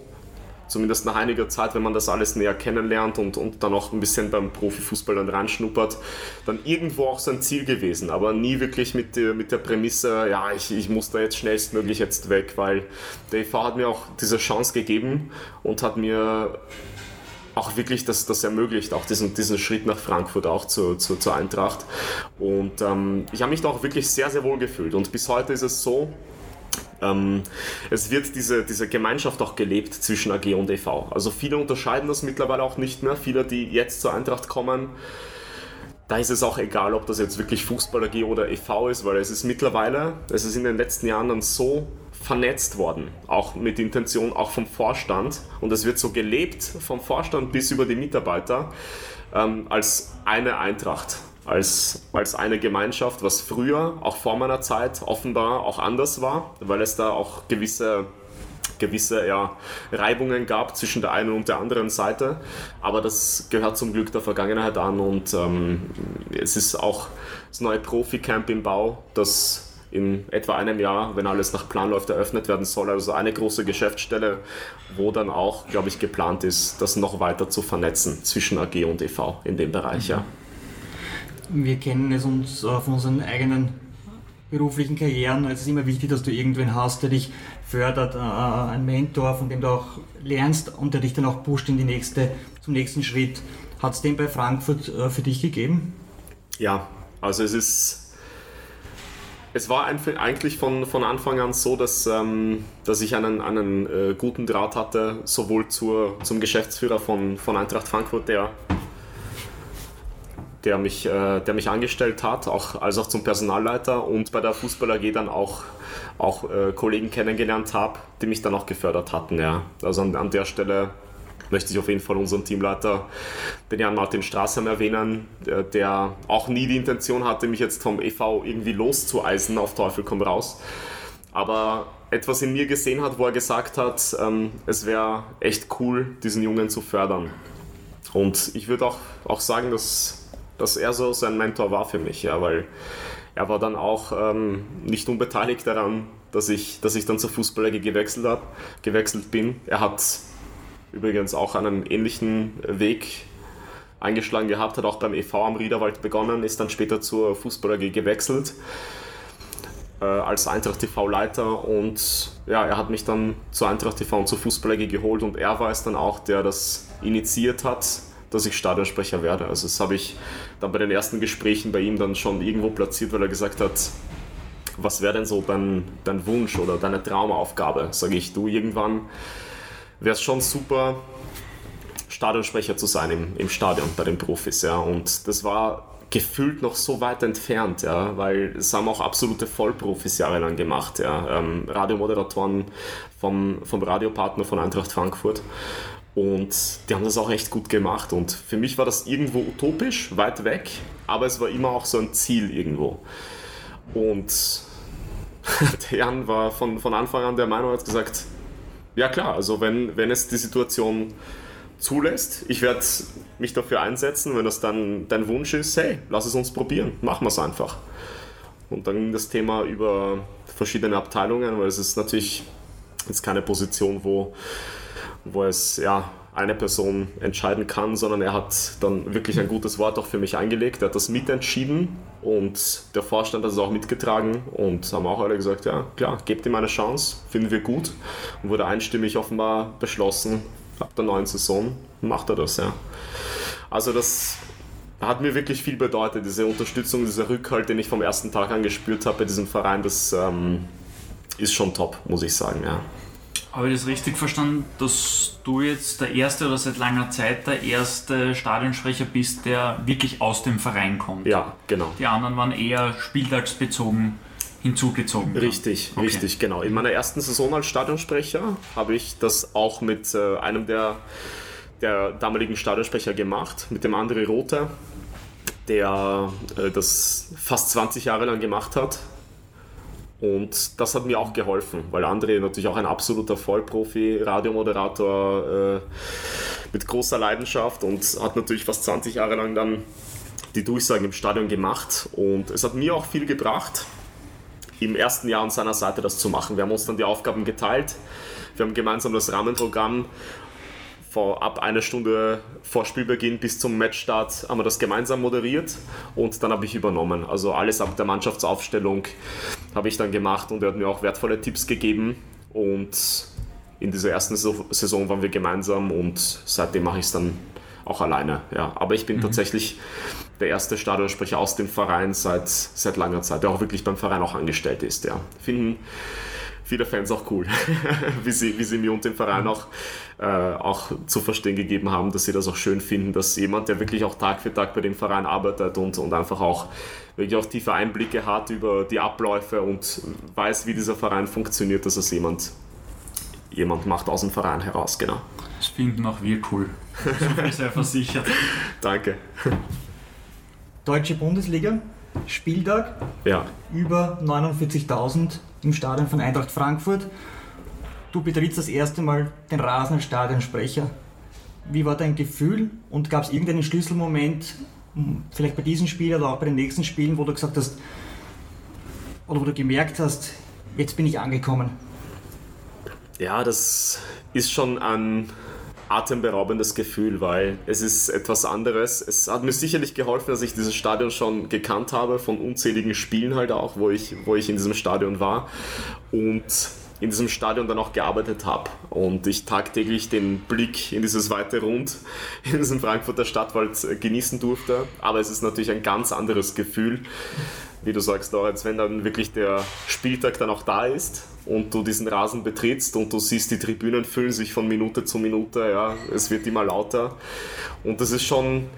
zumindest nach einiger Zeit, wenn man das alles näher kennenlernt und, und dann auch ein bisschen beim Profifußball dann reinschnuppert, dann irgendwo auch sein Ziel gewesen, aber nie wirklich mit der, mit der Prämisse, ja, ich, ich muss da jetzt schnellstmöglich jetzt weg, weil der EV hat mir auch diese Chance gegeben und hat mir auch wirklich das, das ermöglicht, auch diesen, diesen Schritt nach Frankfurt auch zu, zu, zur Eintracht. Und ähm, ich habe mich da auch wirklich sehr, sehr wohl gefühlt. Und bis heute ist es so, ähm, es wird diese, diese Gemeinschaft auch gelebt zwischen AG und EV. Also viele unterscheiden das mittlerweile auch nicht mehr. Viele, die jetzt zur Eintracht kommen, da ist es auch egal, ob das jetzt wirklich Fußball AG oder EV ist, weil es ist mittlerweile, es ist in den letzten Jahren dann so vernetzt worden, auch mit Intention, auch vom Vorstand. Und es wird so gelebt, vom Vorstand bis über die Mitarbeiter, ähm, als eine Eintracht als, als eine Gemeinschaft, was früher, auch vor meiner Zeit, offenbar auch anders war, weil es da auch gewisse gewisse ja, Reibungen gab zwischen der einen und der anderen Seite. Aber das gehört zum Glück der Vergangenheit an und ähm, es ist auch das neue Profi-Camp im Bau, das in etwa einem Jahr, wenn alles nach Plan läuft, eröffnet werden soll. Also eine große Geschäftsstelle, wo dann auch, glaube ich, geplant ist, das noch weiter zu vernetzen zwischen AG und EV in dem Bereich. Mhm. Ja wir kennen es uns äh, von unseren eigenen beruflichen Karrieren. Es ist immer wichtig, dass du irgendwen hast, der dich fördert, äh, ein Mentor, von dem du auch lernst und der dich dann auch pusht in die nächste, zum nächsten Schritt. Hat es den bei Frankfurt äh, für dich gegeben? Ja, also es ist. Es war eigentlich von, von Anfang an so, dass, ähm, dass ich einen, einen äh, guten Draht hatte, sowohl zur, zum Geschäftsführer von, von Eintracht Frankfurt, der der mich, äh, der mich angestellt hat, auch, als auch zum Personalleiter und bei der Fußball AG dann auch, auch äh, Kollegen kennengelernt habe, die mich dann auch gefördert hatten. Ja. Also an, an der Stelle möchte ich auf jeden Fall unseren Teamleiter, den Jan-Martin Straßheim, erwähnen, der, der, auch nie die Intention hatte, mich jetzt vom EV irgendwie loszueisen, auf Teufel komm raus. Aber etwas in mir gesehen hat, wo er gesagt hat, ähm, es wäre echt cool, diesen Jungen zu fördern. Und ich würde auch, auch sagen, dass dass er so sein Mentor war für mich, ja, weil er war dann auch ähm, nicht unbeteiligt daran, dass ich, dass ich dann zur Fußballer gewechselt, hab, gewechselt bin. Er hat übrigens auch einen ähnlichen Weg eingeschlagen gehabt, hat auch beim EV am Riederwald begonnen, ist dann später zur Fußballer gewechselt äh, als Eintracht TV-Leiter und ja, er hat mich dann zur Eintracht TV und zur Fußballer geholt und er war es dann auch, der das initiiert hat, dass ich Stadionsprecher werde. Also das habe ich dann bei den ersten Gesprächen bei ihm dann schon irgendwo platziert, weil er gesagt hat, was wäre denn so dein, dein Wunsch oder deine Traumaufgabe? Sage ich, du, irgendwann wäre es schon super, Stadionsprecher zu sein im, im Stadion bei den Profis. Ja. Und das war gefühlt noch so weit entfernt, ja, weil es haben auch absolute Vollprofis jahrelang gemacht, ja. Ähm, Radiomoderatoren vom, vom Radiopartner von Eintracht Frankfurt. Und die haben das auch echt gut gemacht. Und für mich war das irgendwo utopisch, weit weg, aber es war immer auch so ein Ziel irgendwo. Und (laughs) der Jan war von, von Anfang an der Meinung, hat gesagt, ja klar, also wenn, wenn es die Situation zulässt, ich werde mich dafür einsetzen, wenn das dann dein Wunsch ist, hey, lass es uns probieren, machen wir es einfach. Und dann ging das Thema über verschiedene Abteilungen, weil es ist natürlich jetzt keine Position, wo wo es ja eine Person entscheiden kann, sondern er hat dann wirklich ein gutes Wort auch für mich eingelegt. Er hat das mitentschieden Und der Vorstand hat es auch mitgetragen und haben auch alle gesagt, ja klar, gebt ihm eine Chance, finden wir gut. Und wurde einstimmig offenbar beschlossen, ab der neuen Saison macht er das, ja. Also das hat mir wirklich viel bedeutet, diese Unterstützung, dieser Rückhalt, den ich vom ersten Tag an gespürt habe bei diesem Verein, das ähm, ist schon top, muss ich sagen, ja. Habe ich das richtig verstanden, dass du jetzt der erste oder seit langer Zeit der erste Stadionsprecher bist, der wirklich aus dem Verein kommt? Ja, genau. Die anderen waren eher spieltagsbezogen hinzugezogen. Richtig, okay. richtig, genau. In meiner ersten Saison als Stadionsprecher habe ich das auch mit äh, einem der, der damaligen Stadionsprecher gemacht, mit dem André Rother, der äh, das fast 20 Jahre lang gemacht hat und das hat mir auch geholfen, weil André natürlich auch ein absoluter Vollprofi, Radiomoderator äh, mit großer Leidenschaft und hat natürlich fast 20 Jahre lang dann die Durchsagen im Stadion gemacht. Und es hat mir auch viel gebracht, im ersten Jahr an seiner Seite das zu machen. Wir haben uns dann die Aufgaben geteilt. Wir haben gemeinsam das Rahmenprogramm vor, ab einer Stunde vor Spielbeginn bis zum Matchstart haben wir das gemeinsam moderiert und dann habe ich übernommen. Also alles ab der Mannschaftsaufstellung habe ich dann gemacht und er hat mir auch wertvolle Tipps gegeben und in dieser ersten Saison waren wir gemeinsam und seitdem mache ich es dann auch alleine. Ja. Aber ich bin mhm. tatsächlich der erste Stadionsprecher aus dem Verein seit, seit langer Zeit, der auch wirklich beim Verein auch angestellt ist. Ja. Finden viele Fans auch cool, (laughs) wie, sie, wie sie mir und dem Verein auch, äh, auch zu verstehen gegeben haben, dass sie das auch schön finden, dass jemand, der wirklich auch Tag für Tag bei dem Verein arbeitet und, und einfach auch wirklich auch tiefe Einblicke hat über die Abläufe und weiß, wie dieser Verein funktioniert, dass es jemand, jemand macht aus dem Verein heraus, genau. Das finden auch wir cool. So viel sehr versichert. (laughs) Danke. Deutsche Bundesliga, Spieltag, ja. über 49.000 im Stadion von Eintracht Frankfurt. Du betrittst das erste Mal den Rasen als Stadionsprecher. Wie war dein Gefühl und gab es irgendeinen Schlüsselmoment, hm, vielleicht bei diesem Spiel oder auch bei den nächsten Spielen, wo du gesagt hast, oder wo du gemerkt hast, jetzt bin ich angekommen? Ja, das ist schon ein atemberaubendes Gefühl, weil es ist etwas anderes. Es hat mir sicherlich geholfen, dass ich dieses Stadion schon gekannt habe, von unzähligen Spielen halt auch, wo ich, wo ich in diesem Stadion war und in diesem Stadion dann auch gearbeitet habe und ich tagtäglich den Blick in dieses weite Rund (laughs) in diesem Frankfurter Stadtwald genießen durfte. Aber es ist natürlich ein ganz anderes Gefühl, wie du sagst, Lorenz, wenn dann wirklich der Spieltag dann auch da ist und du diesen Rasen betrittst und du siehst, die Tribünen füllen sich von Minute zu Minute, ja, es wird immer lauter und das ist schon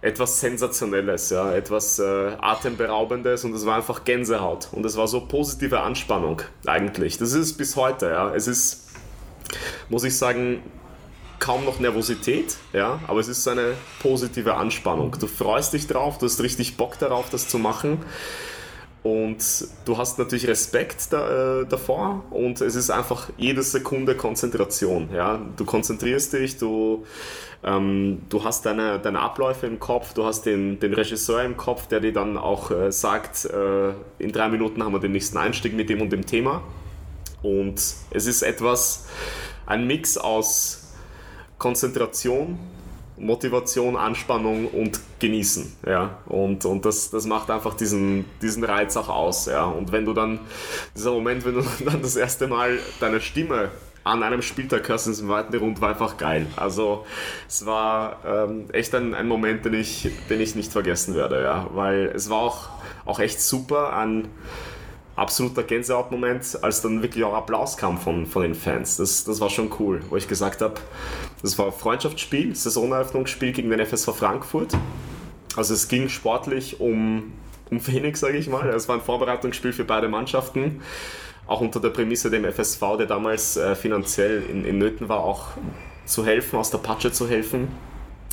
etwas Sensationelles, ja, etwas äh, Atemberaubendes und es war einfach Gänsehaut und es war so positive Anspannung eigentlich. Das ist es bis heute, ja. Es ist, muss ich sagen, kaum noch Nervosität, ja, aber es ist eine positive Anspannung. Du freust dich drauf, du hast richtig Bock darauf, das zu machen. Und du hast natürlich Respekt da, äh, davor und es ist einfach jede Sekunde Konzentration. Ja? Du konzentrierst dich, du, ähm, du hast deine, deine Abläufe im Kopf, du hast den, den Regisseur im Kopf, der dir dann auch äh, sagt, äh, in drei Minuten haben wir den nächsten Einstieg mit dem und dem Thema. Und es ist etwas, ein Mix aus Konzentration, Motivation, Anspannung und Genießen. Ja? Und, und das, das macht einfach diesen, diesen Reiz auch aus. Ja? Und wenn du dann, dieser Moment, wenn du (laughs) dann das erste Mal deine Stimme an einem Spieltag hörst in diesem weiten Rund, war einfach geil. Also es war ähm, echt ein, ein Moment, den ich, den ich nicht vergessen werde. Ja? Weil es war auch, auch echt super an absoluter Gänsehautmoment, als dann wirklich auch Applaus kam von, von den Fans. Das, das war schon cool, wo ich gesagt habe, das war ein Freundschaftsspiel, Saisoneröffnungsspiel gegen den FSV Frankfurt. Also es ging sportlich um, um Phoenix, sage ich mal. Es war ein Vorbereitungsspiel für beide Mannschaften. Auch unter der Prämisse dem FSV, der damals äh, finanziell in, in Nöten war, auch zu helfen, aus der Patsche zu helfen.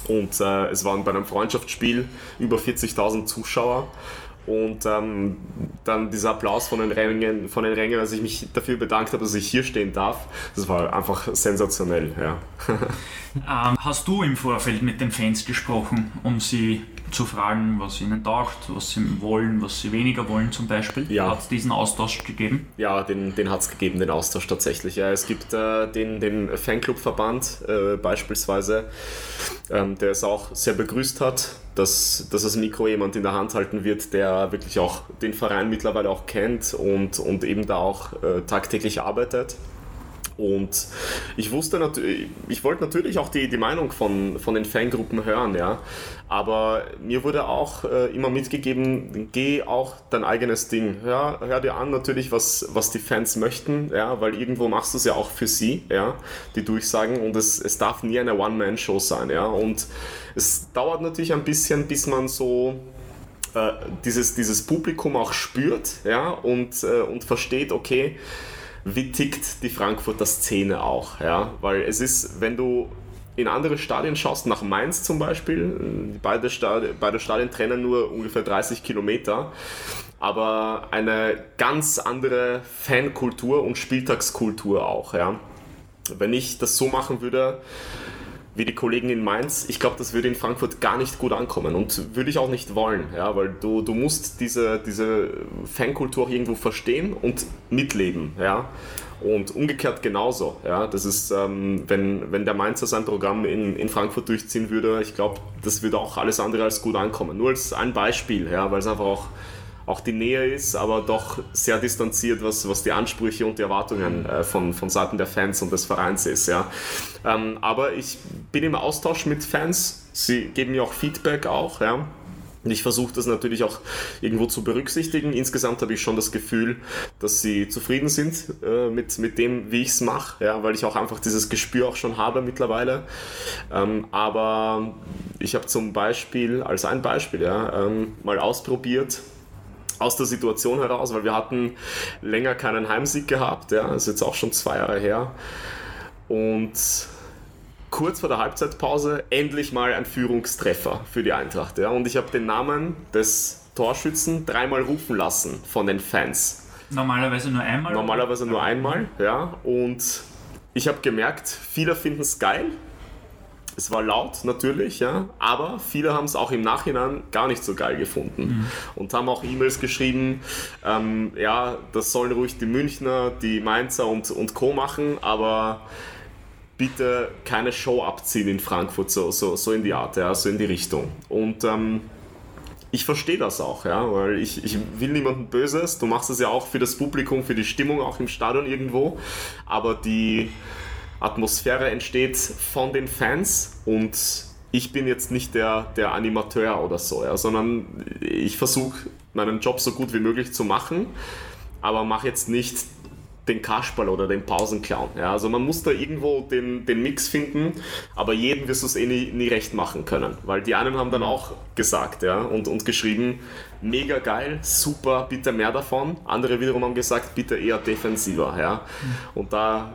Und äh, es waren bei einem Freundschaftsspiel über 40.000 Zuschauer. Und ähm, dann dieser Applaus von den Rängen, von den Rängen, als ich mich dafür bedankt habe, dass ich hier stehen darf, das war einfach sensationell. Ja. (laughs) ähm, hast du im Vorfeld mit den Fans gesprochen, um sie zu fragen, was ihnen taugt, was sie wollen, was sie weniger wollen zum Beispiel. Ja. Hat es diesen Austausch gegeben? Ja, den, den hat es gegeben, den Austausch tatsächlich. Ja, es gibt äh, den, den Fanclub-Verband äh, beispielsweise, ähm, der es auch sehr begrüßt hat, dass, dass das Mikro jemand in der Hand halten wird, der wirklich auch den Verein mittlerweile auch kennt und, und eben da auch äh, tagtäglich arbeitet. Und ich wusste natürlich, ich wollte natürlich auch die, die Meinung von, von den Fangruppen hören, ja. Aber mir wurde auch äh, immer mitgegeben, geh auch dein eigenes Ding. Hör, hör dir an natürlich, was, was die Fans möchten, ja, weil irgendwo machst du es ja auch für sie, ja, die Durchsagen. Und es, es darf nie eine One-Man-Show sein, ja. Und es dauert natürlich ein bisschen, bis man so äh, dieses, dieses Publikum auch spürt, ja, und, äh, und versteht, okay, wie tickt die Frankfurter Szene auch, ja, weil es ist, wenn du in andere Stadien schaust, nach Mainz zum Beispiel, beide, Stadien, beide Stadien trennen nur ungefähr 30 Kilometer, aber eine ganz andere Fankultur und Spieltagskultur auch, ja. Wenn ich das so machen würde, wie die Kollegen in Mainz, ich glaube, das würde in Frankfurt gar nicht gut ankommen und würde ich auch nicht wollen, ja, weil du, du musst diese, diese Fankultur auch irgendwo verstehen und mitleben, ja. Und umgekehrt genauso, ja. Das ist, ähm, wenn, wenn der Mainzer sein Programm in, in Frankfurt durchziehen würde, ich glaube, das würde auch alles andere als gut ankommen. Nur als ein Beispiel, ja, weil es einfach auch auch die Nähe ist, aber doch sehr distanziert, was, was die Ansprüche und die Erwartungen äh, von, von Seiten der Fans und des Vereins ist. Ja. Ähm, aber ich bin im Austausch mit Fans, sie geben mir auch Feedback auch. Ja. Und ich versuche das natürlich auch irgendwo zu berücksichtigen. Insgesamt habe ich schon das Gefühl, dass sie zufrieden sind äh, mit, mit dem, wie ich es mache, ja, weil ich auch einfach dieses Gespür auch schon habe mittlerweile. Ähm, aber ich habe zum Beispiel, als ein Beispiel, ja, ähm, mal ausprobiert, aus der Situation heraus, weil wir hatten länger keinen Heimsieg gehabt, ja, das ist jetzt auch schon zwei Jahre her. Und kurz vor der Halbzeitpause endlich mal ein Führungstreffer für die Eintracht. Ja, und ich habe den Namen des Torschützen dreimal rufen lassen von den Fans. Normalerweise nur einmal? Normalerweise nur einmal, ja. Und ich habe gemerkt, viele finden es geil, es war laut natürlich, ja, aber viele haben es auch im Nachhinein gar nicht so geil gefunden mhm. und haben auch E-Mails geschrieben, ähm, ja, das sollen ruhig die Münchner, die Mainzer und, und Co. machen, aber bitte keine Show abziehen in Frankfurt, so, so, so in die Art, ja, so in die Richtung. Und ähm, ich verstehe das auch, ja, weil ich, ich will niemandem Böses, du machst es ja auch für das Publikum, für die Stimmung auch im Stadion irgendwo, aber die Atmosphäre entsteht von den Fans und ich bin jetzt nicht der, der Animateur oder so, ja, sondern ich versuche meinen Job so gut wie möglich zu machen, aber mache jetzt nicht den Kasperl oder den Pausenclown. Ja, also man muss da irgendwo den, den Mix finden, aber jedem wirst du es eh nie, nie recht machen können. Weil die einen haben dann auch gesagt ja, und, und geschrieben, mega geil, super, bitte mehr davon. Andere wiederum haben gesagt, bitte eher defensiver. Ja. Und da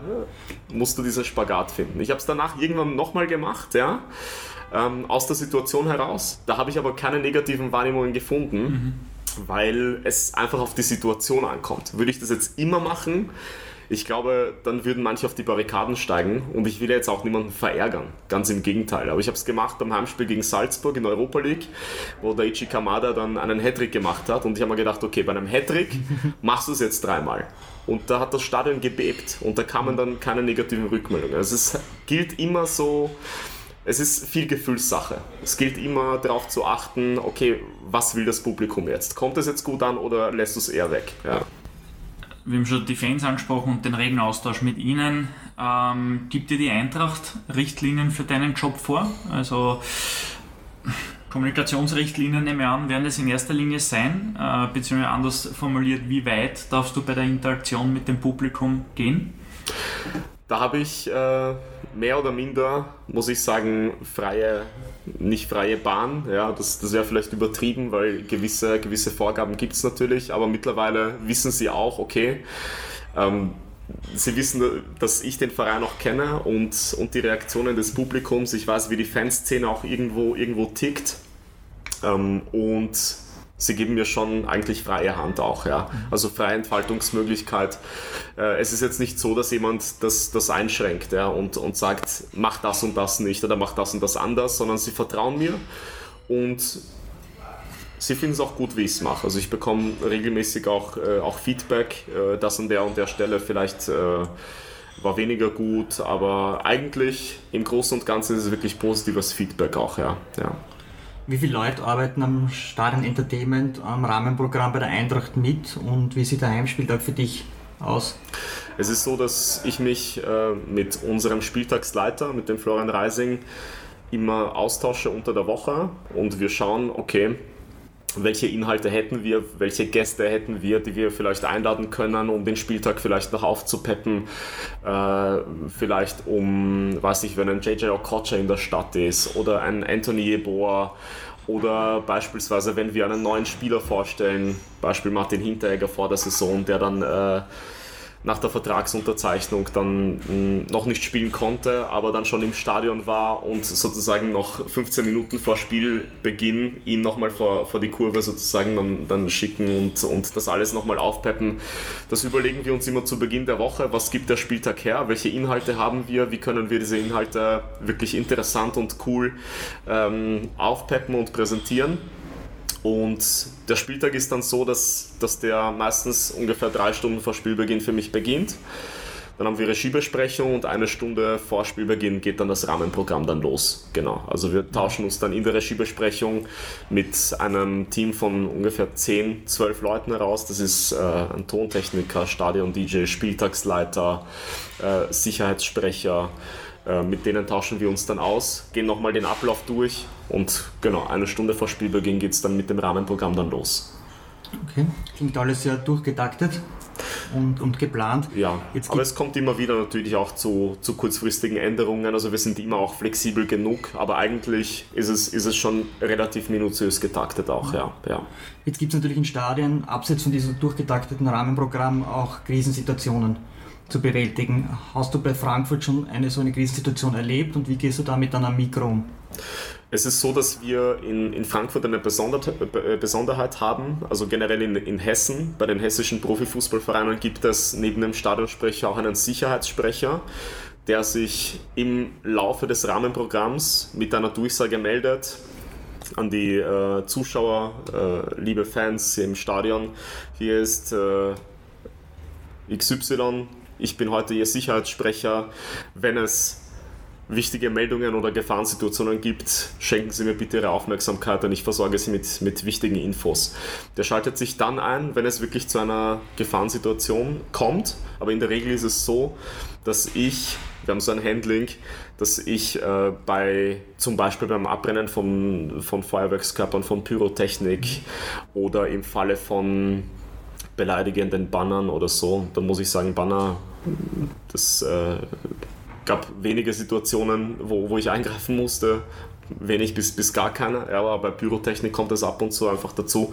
musst du diesen Spagat finden. Ich habe es danach irgendwann nochmal gemacht, ja, ähm, aus der Situation heraus. Da habe ich aber keine negativen Wahrnehmungen gefunden. Mhm weil es einfach auf die Situation ankommt. Würde ich das jetzt immer machen, ich glaube, dann würden manche auf die Barrikaden steigen und ich will jetzt auch niemanden verärgern. Ganz im Gegenteil. Aber ich habe es gemacht beim Heimspiel gegen Salzburg in der Europa League, wo der Ichi Kamada dann einen Hattrick gemacht hat und ich habe mir gedacht, okay, bei einem Hattrick (laughs) machst du es jetzt dreimal. Und da hat das Stadion gebebt und da kamen dann keine negativen Rückmeldungen. Also es gilt immer so, es ist viel Gefühlssache. Es gilt immer darauf zu achten, okay, was will das Publikum jetzt? Kommt es jetzt gut an oder lässt du es eher weg? Ja. Wir haben schon die Fans angesprochen und den regen Austausch mit ihnen. Ähm, gibt dir die Eintracht Richtlinien für deinen Job vor? Also Kommunikationsrichtlinien, nehme ich an, werden es in erster Linie sein, äh, beziehungsweise anders formuliert, wie weit darfst du bei der Interaktion mit dem Publikum gehen? Da habe ich äh, mehr oder minder, muss ich sagen, freie, nicht freie Bahn. Ja, das, das wäre vielleicht übertrieben, weil gewisse, gewisse Vorgaben gibt es natürlich, aber mittlerweile wissen sie auch, okay, ähm, Sie wissen, dass ich den Verein auch kenne und, und die Reaktionen des Publikums. Ich weiß, wie die Fanszene auch irgendwo, irgendwo tickt. Ähm, und sie geben mir schon eigentlich freie Hand auch, ja. Also freie Entfaltungsmöglichkeit. Äh, es ist jetzt nicht so, dass jemand das, das einschränkt ja, und, und sagt, mach das und das nicht oder mach das und das anders, sondern sie vertrauen mir und sie finden es auch gut, wie ich es mache. Also ich bekomme regelmäßig auch, äh, auch Feedback, äh, dass an der und der Stelle vielleicht äh, war weniger gut, aber eigentlich im Großen und Ganzen ist es wirklich positives Feedback auch, ja. ja. Wie viele Leute arbeiten am Stadion Entertainment, am Rahmenprogramm bei der Eintracht mit und wie sieht der Heimspieltag für dich aus? Es ist so, dass ich mich äh, mit unserem Spieltagsleiter, mit dem Florian Reising, immer austausche unter der Woche und wir schauen, okay, welche Inhalte hätten wir, welche Gäste hätten wir, die wir vielleicht einladen können, um den Spieltag vielleicht noch aufzupeppen. Äh, vielleicht um, weiß ich, wenn ein JJ Okocha in der Stadt ist oder ein Anthony Yeboah oder beispielsweise, wenn wir einen neuen Spieler vorstellen, Beispiel Martin Hinteregger vor der Saison, der dann äh, nach der Vertragsunterzeichnung dann hm, noch nicht spielen konnte, aber dann schon im Stadion war und sozusagen noch 15 Minuten vor Spielbeginn ihn nochmal vor, vor die Kurve sozusagen dann, dann schicken und, und das alles nochmal aufpeppen. Das überlegen wir uns immer zu Beginn der Woche. Was gibt der Spieltag her? Welche Inhalte haben wir? Wie können wir diese Inhalte wirklich interessant und cool ähm, aufpeppen und präsentieren? Und der Spieltag ist dann so, dass, dass der meistens ungefähr drei Stunden vor Spielbeginn für mich beginnt. Dann haben wir Regiebesprechung und eine Stunde vor Spielbeginn geht dann das Rahmenprogramm dann los. Genau. Also wir tauschen uns dann in der Regiebesprechung mit einem Team von ungefähr 10, 12 Leuten heraus. Das ist äh, ein Tontechniker, Stadion-DJ, Spieltagsleiter, äh, Sicherheitssprecher, mit denen tauschen wir uns dann aus, gehen nochmal den Ablauf durch und genau, eine Stunde vor Spielbeginn geht es dann mit dem Rahmenprogramm dann los. Okay, klingt alles sehr durchgetaktet und, und geplant. Ja, aber es kommt immer wieder natürlich auch zu, zu kurzfristigen Änderungen. Also wir sind immer auch flexibel genug, aber eigentlich ist es, ist es schon relativ minutiös getaktet auch, ja. ja. Jetzt gibt es natürlich in Stadien, abseits von diesem durchgetakteten Rahmenprogramm, auch Krisensituationen zu bewältigen. Hast du bei Frankfurt schon eine so eine Krisensituation erlebt und wie gehst du damit dann am Mikro um? Es ist so, dass wir in, in Frankfurt eine äh, Besonderheit haben, also generell in, in Hessen. Bei den hessischen Profifußballvereinen gibt es neben dem Stadionsprecher auch einen Sicherheitssprecher, der sich im Laufe des Rahmenprogramms mit einer Durchsage meldet an die äh, Zuschauer, äh, liebe Fans im Stadion. Hier ist äh, XY ich bin heute Ihr Sicherheitssprecher. Wenn es wichtige Meldungen oder Gefahrensituationen gibt, schenken Sie mir bitte Ihre Aufmerksamkeit und ich versorge Sie mit, mit wichtigen Infos. Der schaltet sich dann ein, wenn es wirklich zu einer Gefahrensituation kommt. Aber in der Regel ist es so, dass ich, wir haben so ein Handling, dass ich äh, bei zum Beispiel beim Abbrennen von, von Feuerwerkskörpern, von Pyrotechnik oder im Falle von beleidigenden Bannern oder so. Da muss ich sagen, Banner, das äh, gab wenige Situationen, wo, wo ich eingreifen musste. Wenig bis, bis gar keine. Ja, aber bei Pyrotechnik kommt es ab und zu einfach dazu,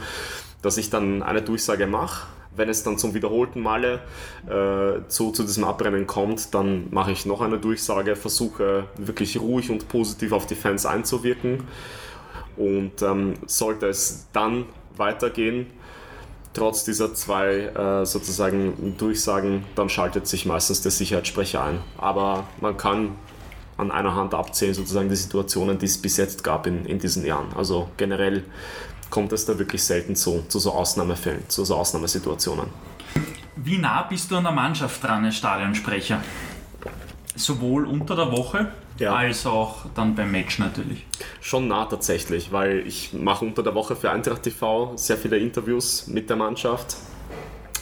dass ich dann eine Durchsage mache. Wenn es dann zum wiederholten Male äh, zu, zu diesem Abbrennen kommt, dann mache ich noch eine Durchsage, versuche wirklich ruhig und positiv auf die Fans einzuwirken. Und ähm, sollte es dann weitergehen, trotz dieser zwei äh, sozusagen Durchsagen, dann schaltet sich meistens der Sicherheitssprecher ein. Aber man kann an einer Hand abzählen, sozusagen die Situationen, die es bis jetzt gab in, in diesen Jahren. Also generell kommt es da wirklich selten zu, zu so Ausnahmefällen, zu so Ausnahmesituationen. Wie nah bist du an der Mannschaft dran als Stadionsprecher? Sowohl unter der Woche ja. als auch dann beim Match natürlich. Schon nah tatsächlich, weil ich mache unter der Woche für Eintracht TV sehr viele Interviews mit der Mannschaft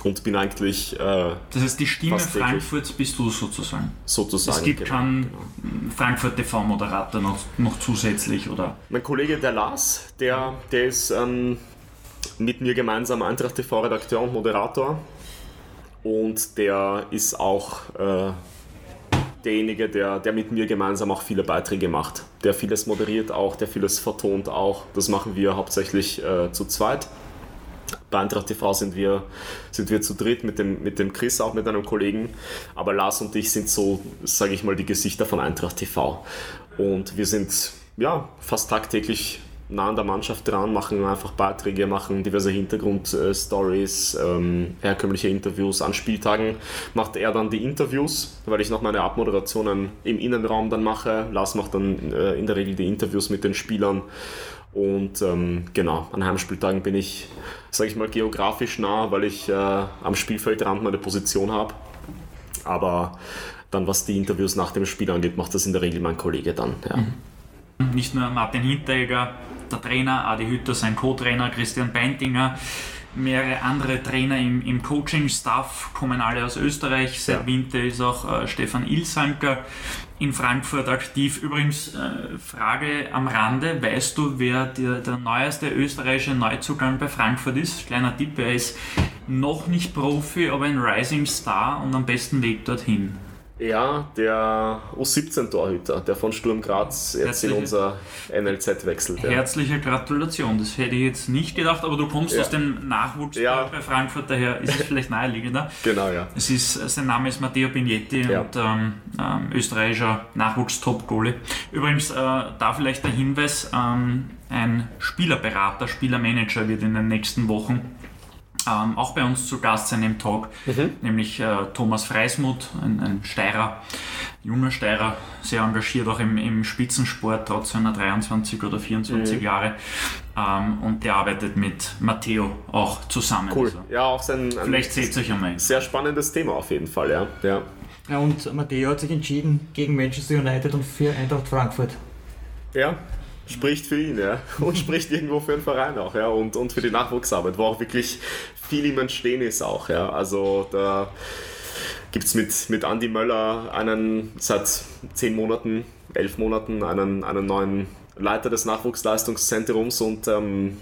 und bin eigentlich. Äh, das heißt, die Stimme Frankfurts bist du sozusagen. Sozusagen. Es gibt genau, keinen genau. Frankfurt TV-Moderator noch, noch zusätzlich, oder? Mein Kollege, der Lars, der, der ist ähm, mit mir gemeinsam Eintracht TV-Redakteur und Moderator. Und der ist auch äh, derjenige, der, der mit mir gemeinsam auch viele Beiträge macht. Der vieles moderiert auch, der vieles vertont auch. Das machen wir hauptsächlich äh, zu zweit. Bei Eintracht TV sind wir, sind wir zu dritt mit dem, mit dem Chris, auch mit einem Kollegen. Aber Lars und ich sind so, sage ich mal, die Gesichter von Eintracht TV. Und wir sind ja fast tagtäglich nah an der Mannschaft dran, machen einfach Beiträge, machen diverse Hintergrundstories, ähm, herkömmliche Interviews. An Spieltagen macht er dann die Interviews, weil ich noch meine Abmoderationen im Innenraum dann mache. Lars macht dann äh, in der Regel die Interviews mit den Spielern. Und ähm, genau, an Heimspieltagen bin ich, sage ich mal, geografisch nah, weil ich äh, am Spielfeldrand meine Position habe. Aber dann, was die Interviews nach dem Spiel angeht, macht das in der Regel mein Kollege dann. Ja. Mhm. Nicht nur Martin Hinteregger, der Trainer, Adi Hütter, sein Co-Trainer, Christian Beintinger, mehrere andere Trainer im, im Coaching-Staff kommen alle aus Österreich. Seit ja. Winter ist auch äh, Stefan Ilsanker in Frankfurt aktiv. Übrigens, äh, Frage am Rande, weißt du, wer der, der neueste österreichische Neuzugang bei Frankfurt ist? Kleiner Tipp, er ist noch nicht Profi, aber ein Rising Star und am besten Weg dorthin. Ja, der U17-Torhüter, der von Sturm Graz jetzt Herzliche, in unser NLZ wechselt. Ja. Herzliche Gratulation, das hätte ich jetzt nicht gedacht, aber du kommst ja. aus dem Nachwuchs ja. bei Frankfurt, daher ist es vielleicht naheliegender. (laughs) Genau, ja. Es ist, sein Name ist Matteo Bignetti und ähm, ähm, österreichischer Nachwuchs-Top-Goalie. Übrigens, äh, da vielleicht der Hinweis, ähm, ein Spielerberater, Spielermanager wird in den nächsten Wochen ähm, auch bei uns zu Gast sein im Talk, mhm. nämlich äh, Thomas Freismuth, ein, ein Steirer, junger Steirer, sehr engagiert auch im, im Spitzensport, trotz seiner 23 oder 24 mhm. Jahre. Ähm, und der arbeitet mit Matteo auch zusammen. Cool. Also, ja, auch sein. Vielleicht seht ihr euch einmal. Sehr spannendes Thema auf jeden Fall, ja. ja. Ja, und Matteo hat sich entschieden gegen Manchester United und für Eintracht Frankfurt. Ja, spricht für ihn, ja. (laughs) Und spricht irgendwo für den Verein auch, ja. Und, und für die Nachwuchsarbeit, wo auch wirklich viel im Entstehen ist auch, ja. Also da gibt es mit, mit Andy Möller einen seit zehn Monaten, elf Monaten einen, einen neuen Leiter des Nachwuchsleistungszentrums und ähm,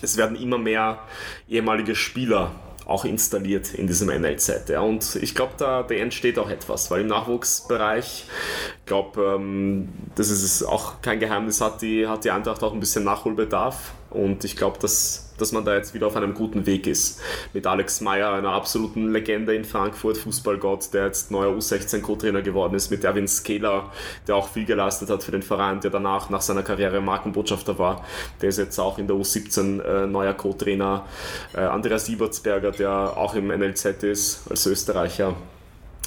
es werden immer mehr ehemalige Spieler auch installiert in diesem NLZ. Ja. Und ich glaube, da, da entsteht auch etwas, weil im Nachwuchsbereich, ich glaube, ähm, das ist auch kein Geheimnis, hat die, hat die Eintracht auch ein bisschen Nachholbedarf. Und ich glaube, dass dass man da jetzt wieder auf einem guten Weg ist. Mit Alex Meyer, einer absoluten Legende in Frankfurt, Fußballgott, der jetzt neuer U16-Co-Trainer geworden ist, mit Erwin Skeler, der auch viel geleistet hat für den Verein, der danach nach seiner Karriere Markenbotschafter war. Der ist jetzt auch in der U17 äh, neuer Co-Trainer. Äh, Andreas Siebertsberger, der auch im NLZ ist, als Österreicher.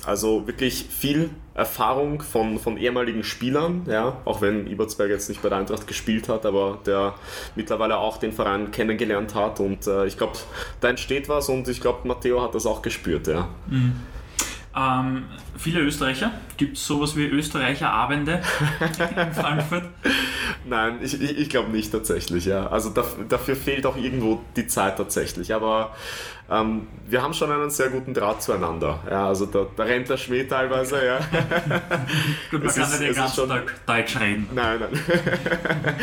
Also wirklich viel Erfahrung von, von ehemaligen Spielern, ja, auch wenn Ibertsberg jetzt nicht bei der Eintracht gespielt hat, aber der mittlerweile auch den Verein kennengelernt hat und äh, ich glaube, da entsteht was und ich glaube, Matteo hat das auch gespürt, ja. Mhm. Ähm, viele Österreicher. Gibt es sowas wie Österreicher-Abende in Frankfurt? (laughs) Nein, ich, ich, ich glaube nicht tatsächlich. Ja. Also dafür, dafür fehlt auch irgendwo die Zeit tatsächlich. Aber ähm, wir haben schon einen sehr guten Draht zueinander. Ja, also da, da rennt der Schmäh teilweise. Ja. (laughs) Gut, man es kann ist, nicht den ganzen schon, Tag Deutsch reden. Nein, nein. (laughs)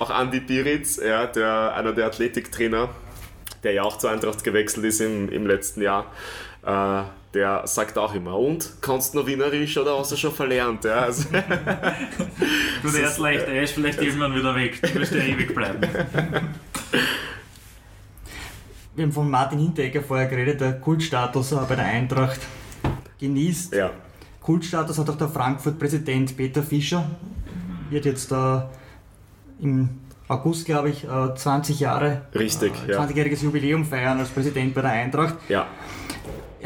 auch Andi Piritz, ja, der, einer der Athletiktrainer, der ja auch zur Eintracht gewechselt ist im, im letzten Jahr. Äh, der sagt auch immer, und kannst du noch Wienerisch oder hast du schon verlernt? Ja, also (laughs) du, der ist leicht, er ist vielleicht irgendwann wieder weg, du wirst ja ewig bleiben. Wir haben von Martin Hinteregger vorher geredet, der Kultstatus bei der Eintracht genießt. Ja. Kultstatus hat auch der Frankfurt-Präsident Peter Fischer, wird jetzt äh, im August, glaube ich, 20 Jahre, Richtig, äh, 20-jähriges ja. Jubiläum feiern als Präsident bei der Eintracht. Ja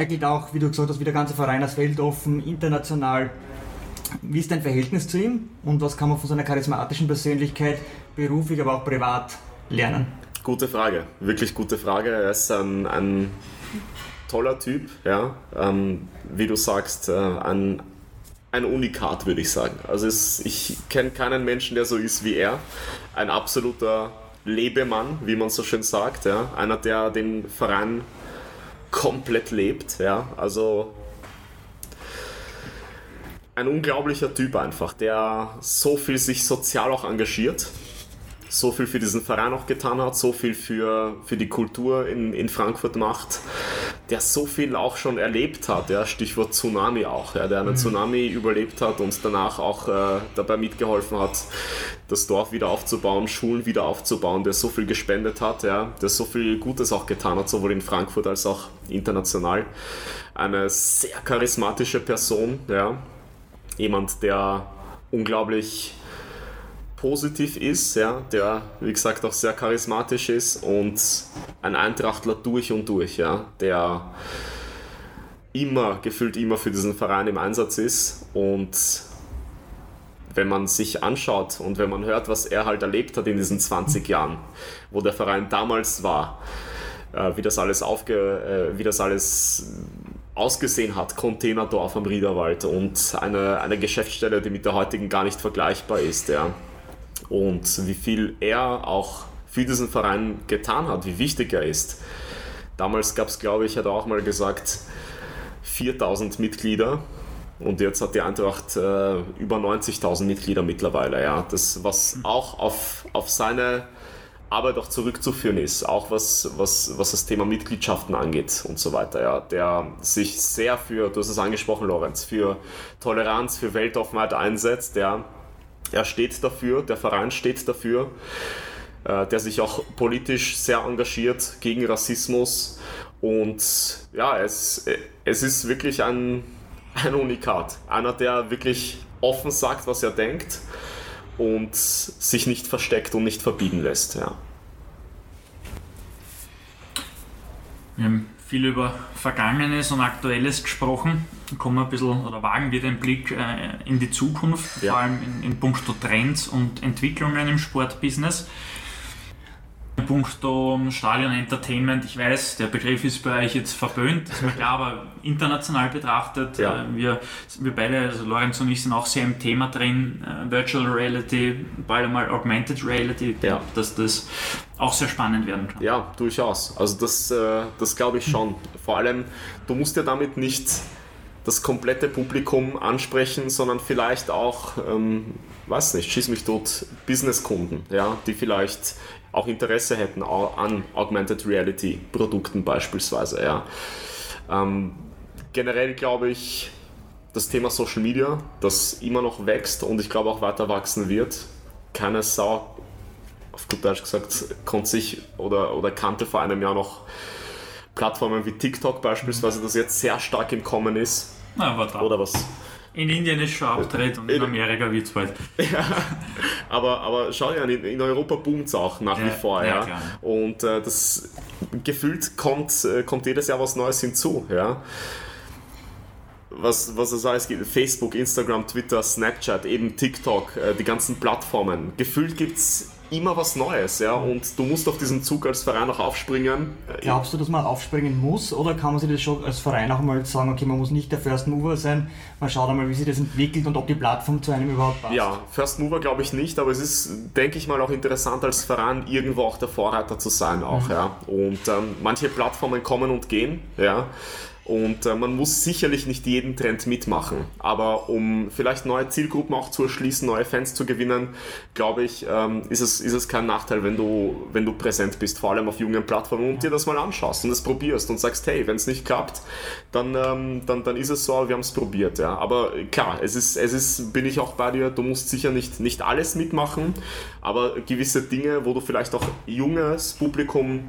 er geht auch, wie du gesagt hast, wie der ganze Verein als weltoffen, international. Wie ist dein Verhältnis zu ihm und was kann man von seiner charismatischen Persönlichkeit beruflich, aber auch privat lernen? Gute Frage, wirklich gute Frage. Er ist ein, ein toller Typ, ja. Ähm, wie du sagst, äh, ein, ein Unikat, würde ich sagen. Also es, ich kenne keinen Menschen, der so ist wie er. Ein absoluter Lebemann, wie man so schön sagt. Ja. Einer, der den Verein komplett lebt. Ja? Also ein unglaublicher Typ einfach, der so viel sich sozial auch engagiert, so viel für diesen Verein auch getan hat, so viel für, für die Kultur in, in Frankfurt macht, der so viel auch schon erlebt hat, ja, Stichwort Tsunami auch, ja, der einen mhm. Tsunami überlebt hat und danach auch äh, dabei mitgeholfen hat, das Dorf wieder aufzubauen, Schulen wieder aufzubauen, der so viel gespendet hat, ja, der so viel Gutes auch getan hat, sowohl in Frankfurt als auch international. Eine sehr charismatische Person, ja, jemand, der unglaublich positiv ist, ja, der wie gesagt auch sehr charismatisch ist und ein Eintrachtler durch und durch, ja, der immer, gefühlt immer für diesen Verein im Einsatz ist und wenn man sich anschaut und wenn man hört, was er halt erlebt hat in diesen 20 Jahren, wo der Verein damals war, äh, wie das alles aufge, äh, wie das alles ausgesehen hat, Containerdorf am Riederwald und eine, eine Geschäftsstelle, die mit der heutigen gar nicht vergleichbar ist, ja. Und wie viel er auch für diesen Verein getan hat, wie wichtig er ist. Damals gab es, glaube ich, hat er auch mal gesagt, 4000 Mitglieder und jetzt hat die Eintracht äh, über 90.000 Mitglieder mittlerweile. Ja. Das, was auch auf, auf seine Arbeit auch zurückzuführen ist, auch was, was, was das Thema Mitgliedschaften angeht und so weiter. Ja. Der sich sehr für, du hast es angesprochen, Lorenz, für Toleranz, für Weltoffenheit einsetzt. Der, er steht dafür, der Verein steht dafür äh, der sich auch politisch sehr engagiert gegen Rassismus. Und ja, es, es ist wirklich ein, (laughs) ein Unikat. Einer, der wirklich offen sagt, was er denkt und sich nicht versteckt und nicht verbiegen lässt. Ja. Wir haben viel über Vergangenes und Aktuelles gesprochen. Kommen wir ein bisschen oder wagen wir den Blick äh, in die Zukunft, ja. vor allem in, in puncto Trends und Entwicklungen im Sportbusiness puncto Stadion Entertainment, ich weiß, der Begriff ist bei euch jetzt verböhnt, ist mir klar, aber international betrachtet, ja. äh, wir, wir beide, also Lorenz und ich, sind auch sehr im Thema drin, äh, Virtual Reality, bald einmal Augmented Reality, ja. dass das auch sehr spannend werden kann. Ja, durchaus. Also das, das glaube ich schon. Vor allem, du musst ja damit nicht das komplette Publikum ansprechen, sondern vielleicht auch, ähm, weiß nicht, schieß mich tot, Businesskunden, ja, die vielleicht auch Interesse hätten an Augmented Reality Produkten beispielsweise. Ja. Ähm, generell glaube ich, das Thema Social Media, das immer noch wächst und ich glaube auch weiter wachsen wird. Keine Sau, auf gut Deutsch gesagt, konnte sich oder, oder kannte vor einem Jahr noch Plattformen wie TikTok beispielsweise, das jetzt sehr stark im Kommen ist. Na, oder was in Indien ist schon abgedreht und in Amerika wird es bald. (laughs) Ja, aber, aber schau ja, in, in Europa boomt es auch nach ja, wie vor. Ja, ja. Und äh, das gefühlt kommt, äh, kommt jedes Jahr was Neues hinzu. Ja was, was es alles gibt, Facebook, Instagram, Twitter, Snapchat, eben TikTok, äh, die ganzen Plattformen. Gefühlt gibt es immer was Neues, ja, und du musst auf diesen Zug als Verein auch aufspringen. Glaubst du, dass man aufspringen muss, oder kann man sich das schon als Verein auch mal sagen, okay, man muss nicht der First Mover sein, man schaut einmal, wie sich das entwickelt und ob die Plattform zu einem überhaupt passt? Ja, First Mover glaube ich nicht, aber es ist, denke ich mal, auch interessant als Verein irgendwo auch der Vorreiter zu sein auch, mhm. ja, und ähm, manche Plattformen kommen und gehen, ja, und äh, man muss sicherlich nicht jeden Trend mitmachen. Aber um vielleicht neue Zielgruppen auch zu erschließen, neue Fans zu gewinnen, glaube ich, ähm, ist, es, ist es kein Nachteil, wenn du, wenn du präsent bist, vor allem auf jungen Plattformen und dir das mal anschaust und es probierst und sagst, hey, wenn es nicht klappt, dann, ähm, dann, dann ist es so, wir haben es probiert. Ja. Aber klar, es ist, es ist, bin ich auch bei dir, du musst sicher nicht, nicht alles mitmachen, aber gewisse Dinge, wo du vielleicht auch junges Publikum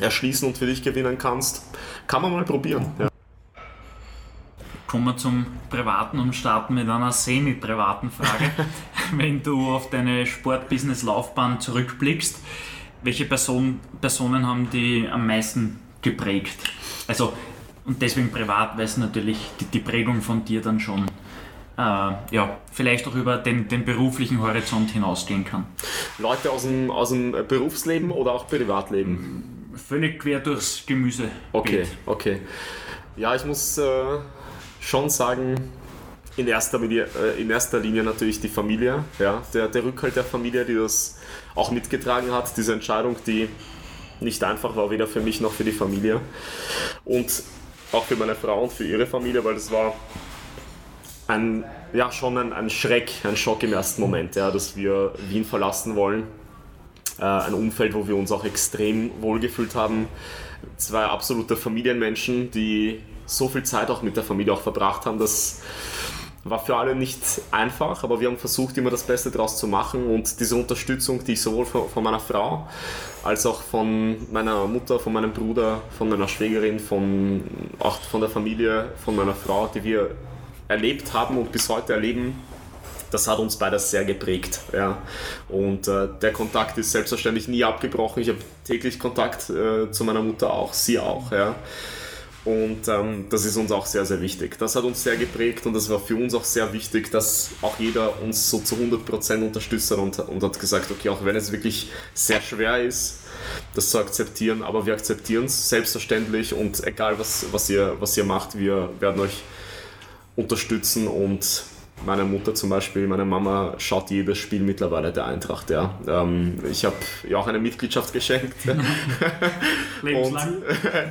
erschließen und für dich gewinnen kannst, kann man mal probieren. Ja kommen wir zum Privaten und starten mit einer semi-privaten Frage. (laughs) Wenn du auf deine Sportbusiness-Laufbahn zurückblickst, welche Person, Personen haben die am meisten geprägt? Also, und deswegen privat, weil es natürlich die, die, Prägung von dir dann schon äh, ja, vielleicht auch über den, den beruflichen Horizont hinausgehen kann. Leute aus dem, aus dem Berufsleben oder auch Privatleben? Völlig quer durchs Gemüse. Okay, okay. Ja, ich muss äh, schon sagen, in erster, Linie, äh, in erster Linie natürlich die Familie, ja, der, der Rückhalt der Familie, die das auch mitgetragen hat, diese Entscheidung, die nicht einfach war, weder für mich noch für die Familie und auch für meine Frau und für ihre Familie, weil das war ein, ja, schon ein, ein Schreck, ein Schock im ersten Moment, ja, dass wir Wien verlassen wollen. Äh, ein Umfeld, wo wir uns auch extrem wohlgefühlt haben. Zwei absolute Familienmenschen, die so viel Zeit auch mit der Familie auch verbracht haben. Das war für alle nicht einfach, aber wir haben versucht, immer das Beste daraus zu machen und diese Unterstützung, die ich sowohl von, von, meiner Frau als auch von meiner Mutter, von meinem Bruder, von meiner Schwägerin, von, auch von der Familie, von meiner Frau, die wir erlebt haben und bis heute erleben, das hat uns beides sehr geprägt. Ja. Und äh, der Kontakt ist selbstverständlich nie abgebrochen. Ich habe täglich Kontakt äh, zu meiner Mutter auch, sie auch. Ja. Und ähm, das ist uns auch sehr, sehr wichtig. Das hat uns sehr geprägt und das war für uns auch sehr wichtig, dass auch jeder uns so zu 100% unterstützt hat und, und hat gesagt, okay, auch wenn es wirklich sehr schwer ist, das zu akzeptieren, aber wir akzeptieren es selbstverständlich und egal was, was, ihr, was ihr macht, wir werden euch unterstützen und meine Mutter zum Beispiel, meine Mama schaut jedes Spiel mittlerweile der Eintracht. Ja. Ähm, ich habe ihr auch eine Mitgliedschaft geschenkt. (laughs) lebenslang?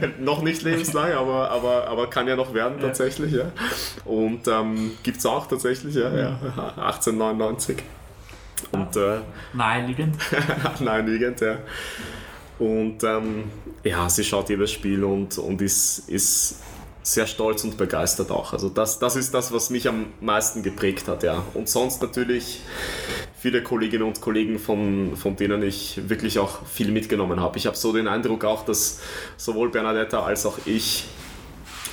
Und, noch nicht lebenslang, aber, aber, aber kann ja noch werden ja. tatsächlich. Ja. Und ähm, gibt es auch tatsächlich, ja, ja. (laughs) 1899. Und, äh, Naheliegend. (laughs) Naheliegend, ja. Und ähm, ja, sie schaut jedes Spiel und, und ist, ist sehr stolz und begeistert auch. Also das, das ist das, was mich am meisten geprägt hat, ja. Und sonst natürlich viele Kolleginnen und Kollegen, von, von denen ich wirklich auch viel mitgenommen habe. Ich habe so den Eindruck auch, dass sowohl Bernadetta als auch ich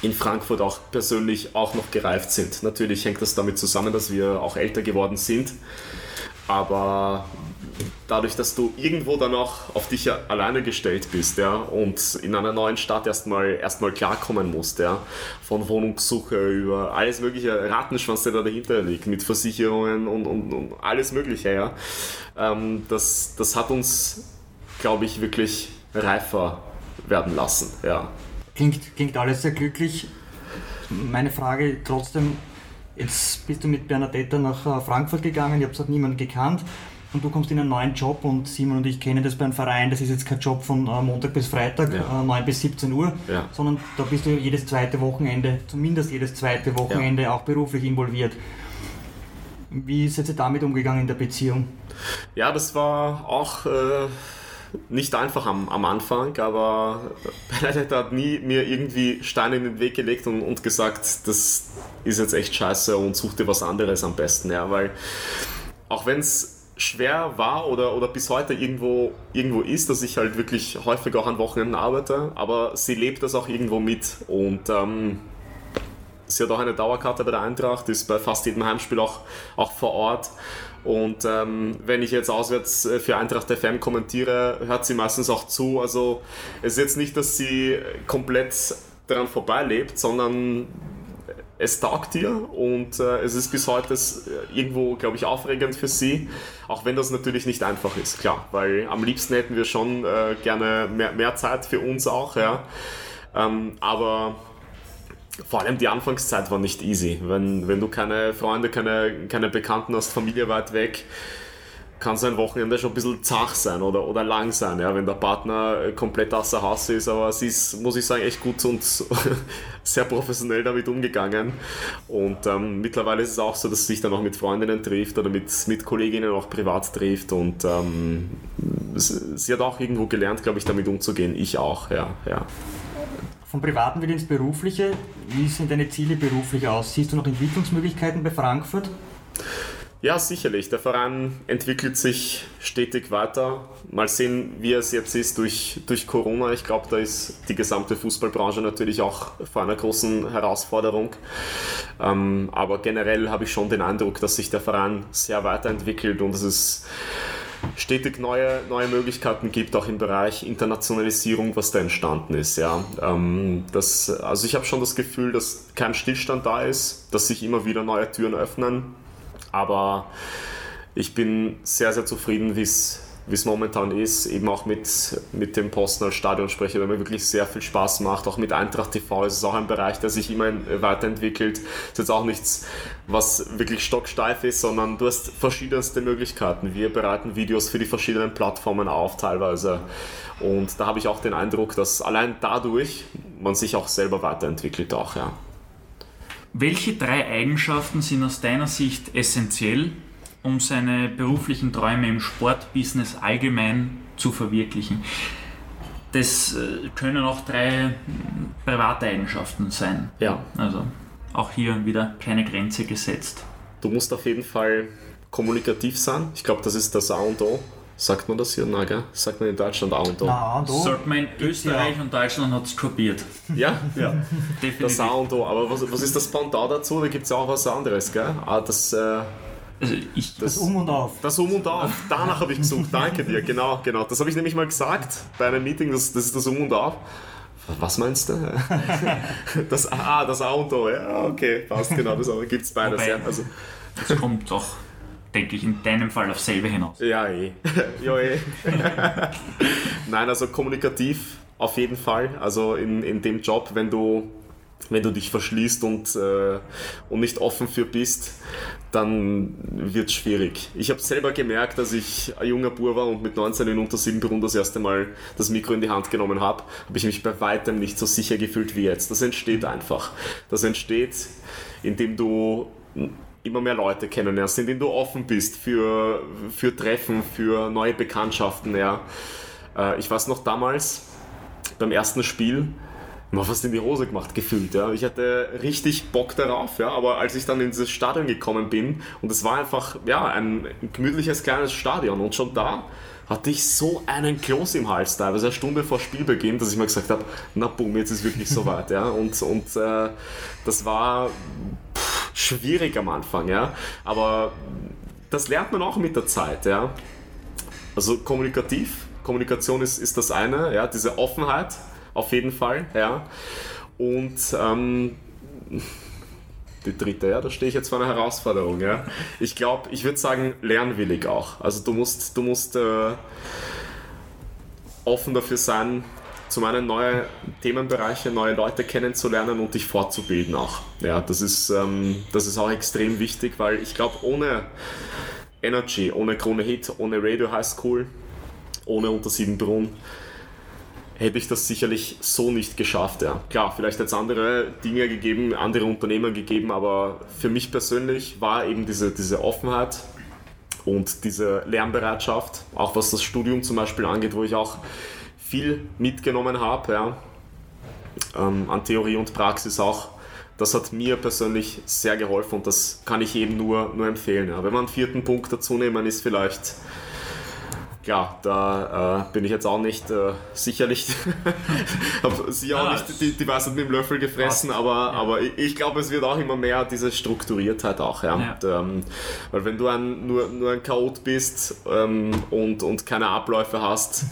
in Frankfurt auch persönlich auch noch gereift sind. Natürlich hängt das damit zusammen, dass wir auch älter geworden sind. Aber dadurch, dass du irgendwo dann auch auf dich alleine gestellt bist, ja, und in einer neuen Stadt erstmal erstmal klarkommen musst, ja, von Wohnungssuche über alles mögliche Rattenschwanz, der da dahinter liegt, mit Versicherungen und, und, und alles mögliche, ja, ähm, das, das hat uns, glaube ich, wirklich reifer werden lassen, ja. Klingt, klingt alles sehr glücklich. Meine Frage trotzdem, jetzt bist du mit Bernadetta nach äh, Frankfurt gegangen, ihr habt dort niemanden gekannt und du kommst in einen neuen Job und Simon und ich kennen das beim Verein, das ist jetzt kein Job von äh, Montag bis Freitag, ja. äh, 9 bis 17 Uhr, ja. sondern da bist du jedes zweite Wochenende, zumindest jedes zweite Wochenende ja. auch beruflich involviert. Wie seid ihr damit umgegangen in der Beziehung? Ja, das war auch äh, nicht einfach am, am Anfang, aber (laughs) Benedikt hat nie mir irgendwie Steine in den Weg gelegt und, und gesagt, das ist jetzt echt scheiße und such dir was anderes am besten, ja, weil auch wenn es schwer war oder, oder bis heute irgendwo, irgendwo ist, dass ich halt wirklich häufig auch an Wochenenden arbeite, aber sie lebt das auch irgendwo mit und ähm, sie hat auch eine Dauerkarte bei der Eintracht, ist bei fast jedem Heimspiel auch, auch vor Ort und ähm, wenn ich jetzt auswärts äh, für Eintracht FM kommentiere, hört sie meistens auch zu, also es ist jetzt nicht, dass sie komplett daran vorbeilebt, sondern es taugt ihr und äh, es ist bis heute äh, irgendwo, glaube ich, aufregend für sie, auch wenn das natürlich nicht einfach ist, klar, weil am liebsten hätten wir schon äh, gerne mehr, mehr Zeit für uns auch, ja. Ähm, aber vor allem die Anfangszeit war nicht easy. Wenn, wenn du keine Freunde, keine, keine Bekannten hast, Familie weit weg, kann so ein Wochenende schon ein bisschen zach sein oder, oder lang sein, ja, wenn der Partner äh, komplett außer Haus ist. Aber sie ist, muss ich sagen, echt gut und (laughs) sehr professionell damit umgegangen. Und ähm, mittlerweile ist es auch so, dass sie sich dann auch mit Freundinnen trifft oder mit, mit Kolleginnen auch privat trifft. Und ähm, sie hat auch irgendwo gelernt, glaube ich, damit umzugehen. Ich auch, ja. ja. Vom Privaten wieder ins Berufliche. Wie sehen deine Ziele beruflich aus? Siehst du noch Entwicklungsmöglichkeiten bei Frankfurt? Ja, sicherlich. Der Verein entwickelt sich stetig weiter. Mal sehen, wie es jetzt ist durch, durch Corona. Ich glaube, da ist die gesamte Fußballbranche natürlich auch vor einer großen Herausforderung. Ähm, aber generell habe ich schon den Eindruck, dass sich der Verein sehr weiterentwickelt und dass es stetig neue, neue Möglichkeiten gibt, auch im Bereich Internationalisierung, was da entstanden ist. Ja. Ähm, das, also ich habe schon das Gefühl, dass kein Stillstand da ist, dass sich immer wieder neue Türen öffnen aber ich bin sehr, sehr zufrieden, wie es wie es momentan ist, eben auch mit, mit dem Posten als Stadionsprecher, der mir wirklich sehr viel Spaß macht. Auch mit Eintracht TV ist es auch ein Bereich, der sich immer weiterentwickelt. Ist jetzt auch nichts, was wirklich stocksteif ist, sondern du hast verschiedenste Möglichkeiten. Wir bereiten Videos für die verschiedenen Plattformen auf teilweise. Und da habe ich auch den Eindruck, dass allein dadurch man sich auch selber weiterentwickelt auch, ja. Welche drei Eigenschaften sind aus deiner Sicht essentiell, um seine beruflichen Träume im Sportbusiness allgemein zu verwirklichen? Das äh, können auch drei private Eigenschaften sein. Ja. Also auch hier wieder keine Grenze gesetzt. Du musst auf jeden Fall kommunikativ sein. Ich glaube, das ist das A und O. Sagt man das hier? Nein, gell? Sagt man in Deutschland A und O? Na, und o. Sagt man in Österreich ja. und Deutschland hat es kopiert. Ja? ja. Definitiv. Das A und O. Aber was, was ist das Pendant dazu? Da gibt es ja auch was anderes, gell? Ah, das... Äh, also ich, das, das, Um und Auf. Das Um und Auf. Danach habe ich gesucht. Danke dir. Genau, genau. Das habe ich nämlich mal gesagt bei einem Meeting. Das, das ist das Um und Auf. Was meinst du? (laughs) Das A, das A und O, ja, okay, passt, genau, das gibt es beides. Wobei- Ja, also, Das kommt doch, denke ich, in deinem Fall auf selbe hinaus. ja, eh. (laughs) ja, eh. (laughs) Nein, also kommunikativ auf jeden Fall. Also in, in dem Job, wenn du, wenn du dich verschließt und, äh, und nicht offen für bist, dann wird es schwierig. Ich habe selber gemerkt, dass ich ein junger Bub war und mit 19 in unter 7 Brunnen das erste Mal das Mikro in die Hand genommen habe, habe ich mich bei weitem nicht so sicher gefühlt wie jetzt. Das entsteht einfach. Das entsteht, indem du immer mehr Leute kennenlernst, indem du offen bist für, für Treffen, für neue Bekanntschaften. Ja. Äh, Ich weiß noch damals, beim ersten Spiel, mir fast in die Hose gemacht gefühlt. Ja. Ich hatte richtig Bock darauf, ja. aber als ich dann in dieses Stadion gekommen bin und es war einfach ja, ein gemütliches kleines Stadion und schon da hatte ich so einen Kloß im Hals teilweise eine Stunde vor Spielbeginn, dass ich mir gesagt habe, na boom, jetzt ist wirklich soweit. Ja. Und, und äh, das war schwierig am Anfang, ja. aber das lernt man auch mit der Zeit. Ja. Also kommunikativ, Kommunikation ist, ist das eine, ja, diese Offenheit auf jeden Fall, ja. Und ähm, die dritte, ja, da stehe ich jetzt vor einer Herausforderung, ja. Ich glaube, ich würde sagen, lernwillig auch. Also du musst, du musst äh, offen dafür sein, zum einen neue Themenbereiche, neue Leute kennenzulernen und dich fortzubilden auch. Ja, das ist, ähm, das ist auch extrem wichtig, weil ich glaube, ohne Energy, ohne Krone Hit, ohne Radio High School, ohne Unter sieben Brunnen, hätte ich das sicherlich so nicht geschafft. Ja. Klar, vielleicht hätte es andere Dinge gegeben, andere Unternehmen gegeben, aber für mich persönlich war eben diese, diese Offenheit und diese Lernbereitschaft, auch was das Studium zum Beispiel angeht, wo ich auch viel mitgenommen habe, ja, ähm, an Theorie und Praxis auch. Das hat mir persönlich sehr geholfen und das kann ich eben nur, nur empfehlen. Ja. Wenn wir einen vierten Punkt dazu nehmen, ist vielleicht, klar, da äh, bin ich jetzt auch nicht äh, sicherlich, (laughs) habe sie auch Ja, nicht die, die Weisheit mit dem Löffel gefressen, passt. aber, Ja. aber ich, ich glaube, es wird auch immer mehr diese Strukturiertheit auch. Ja. Ja. Und, ähm, weil wenn du ein, nur, nur ein Chaot bist ähm, und, und keine Abläufe hast,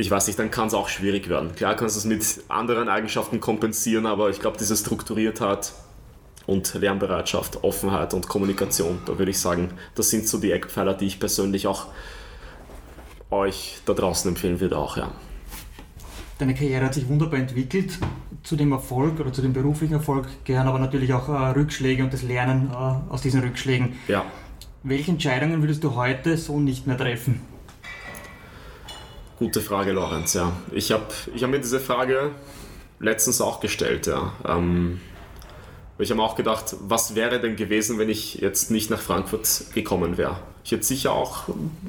ich weiß nicht, dann kann es auch schwierig werden. Klar kannst du es mit anderen Eigenschaften kompensieren, aber ich glaube, diese Strukturiertheit und Lernbereitschaft, Offenheit und Kommunikation, da würde ich sagen, das sind so die Eckpfeiler, die ich persönlich auch euch da draußen empfehlen würde auch, ja. Deine Karriere hat sich wunderbar entwickelt. Zu dem Erfolg oder zu dem beruflichen Erfolg gehören aber natürlich auch äh, Rückschläge und das Lernen äh, aus diesen Rückschlägen. Ja, Welche Entscheidungen würdest du heute so nicht mehr treffen? Gute Frage, Lorenz, ja. Ich habe ich hab mir diese Frage letztens auch gestellt, ja. Ähm, ich habe mir auch gedacht, was wäre denn gewesen, wenn ich jetzt nicht nach Frankfurt gekommen wäre? Ich hätte sicher auch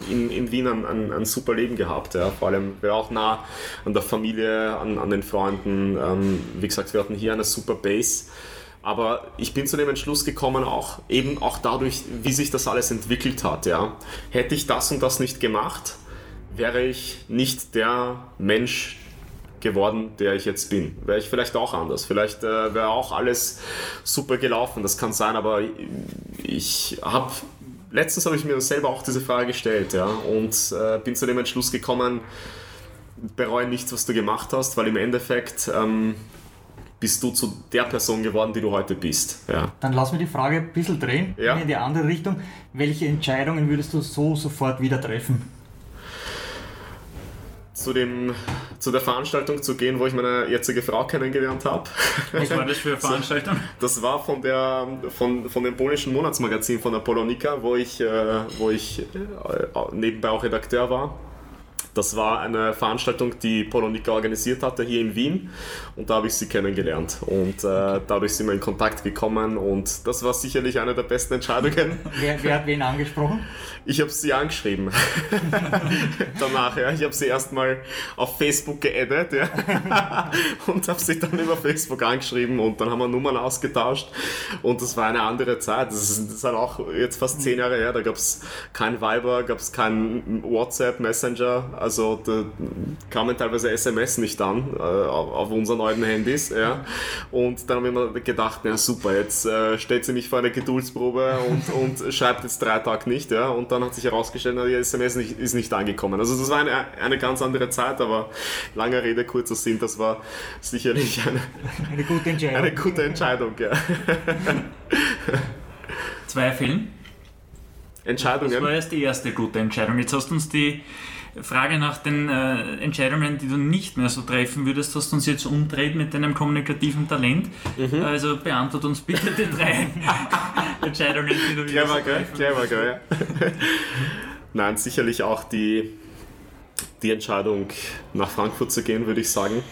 in, in Wien ein, ein, ein super Leben gehabt, ja. Vor allem wäre auch nah an der Familie, an, an den Freunden. Ähm, wie gesagt, wir hatten hier eine super Base. Aber ich bin zu dem Entschluss gekommen, auch eben auch dadurch, wie sich das alles entwickelt hat. Ja. Hätte ich das und das nicht gemacht, wäre ich nicht der Mensch geworden, der ich jetzt bin. Wäre ich vielleicht auch anders. Vielleicht äh, wäre auch alles super gelaufen. Das kann sein, aber ich habe letztens habe ich mir selber auch diese Frage gestellt, ja, und äh, bin zu dem Entschluss gekommen, bereue nichts, was du gemacht hast, weil im Endeffekt ähm, bist du zu der Person geworden, die du heute bist. Ja. Dann lass mir die Frage ein bisschen drehen, Ja. in die andere Richtung. Welche Entscheidungen würdest du so sofort wieder treffen? Zu, dem, zu der Veranstaltung zu gehen, wo ich meine jetzige Frau kennengelernt habe. Was war das für eine (laughs) Veranstaltung? Das war von, der, von, von dem polnischen Monatsmagazin von der Polonika, wo ich, äh, wo ich äh, nebenbei auch Redakteur war. Das war eine Veranstaltung, die Polonika organisiert hatte hier in Wien und da habe ich sie kennengelernt und äh, dadurch sind wir in Kontakt gekommen und das war sicherlich eine der besten Entscheidungen. Wer, wer hat wen angesprochen? Ich habe sie angeschrieben. (laughs) Danach, ja. Ich habe sie erstmal auf Facebook geaddet, ja. (laughs) und habe sie dann über Facebook angeschrieben und dann haben wir Nummern ausgetauscht und das war eine andere Zeit. Das ist, das ist halt auch jetzt fast zehn Jahre her. Da gab es kein Viber, gab es kein WhatsApp, Messenger. Also da kamen teilweise SMS nicht an äh, auf unseren alten Handys. Ja. Und dann haben wir gedacht, na super, jetzt äh, stellt sie mich vor eine Geduldsprobe und, und schreibt jetzt drei Tage nicht. Ja. Und dann hat sich herausgestellt, die SMS nicht, ist nicht angekommen. Also das war eine, eine ganz andere Zeit, aber lange Rede, kurzer Sinn, das war sicherlich eine, eine gute Entscheidung. Eine gute Entscheidung, ja. Zweifeln? Entscheidungen? Das war erst die erste gute Entscheidung. Jetzt hast du uns die Frage nach den äh, Entscheidungen, die du nicht mehr so treffen würdest, hast du uns jetzt umdreht mit deinem kommunikativen Talent. Mhm. Also beantworte uns bitte die drei (laughs) Entscheidungen, die du clever, so treffen clever, clever, (laughs) Nein, sicherlich auch die, die Entscheidung, nach Frankfurt zu gehen, würde ich sagen.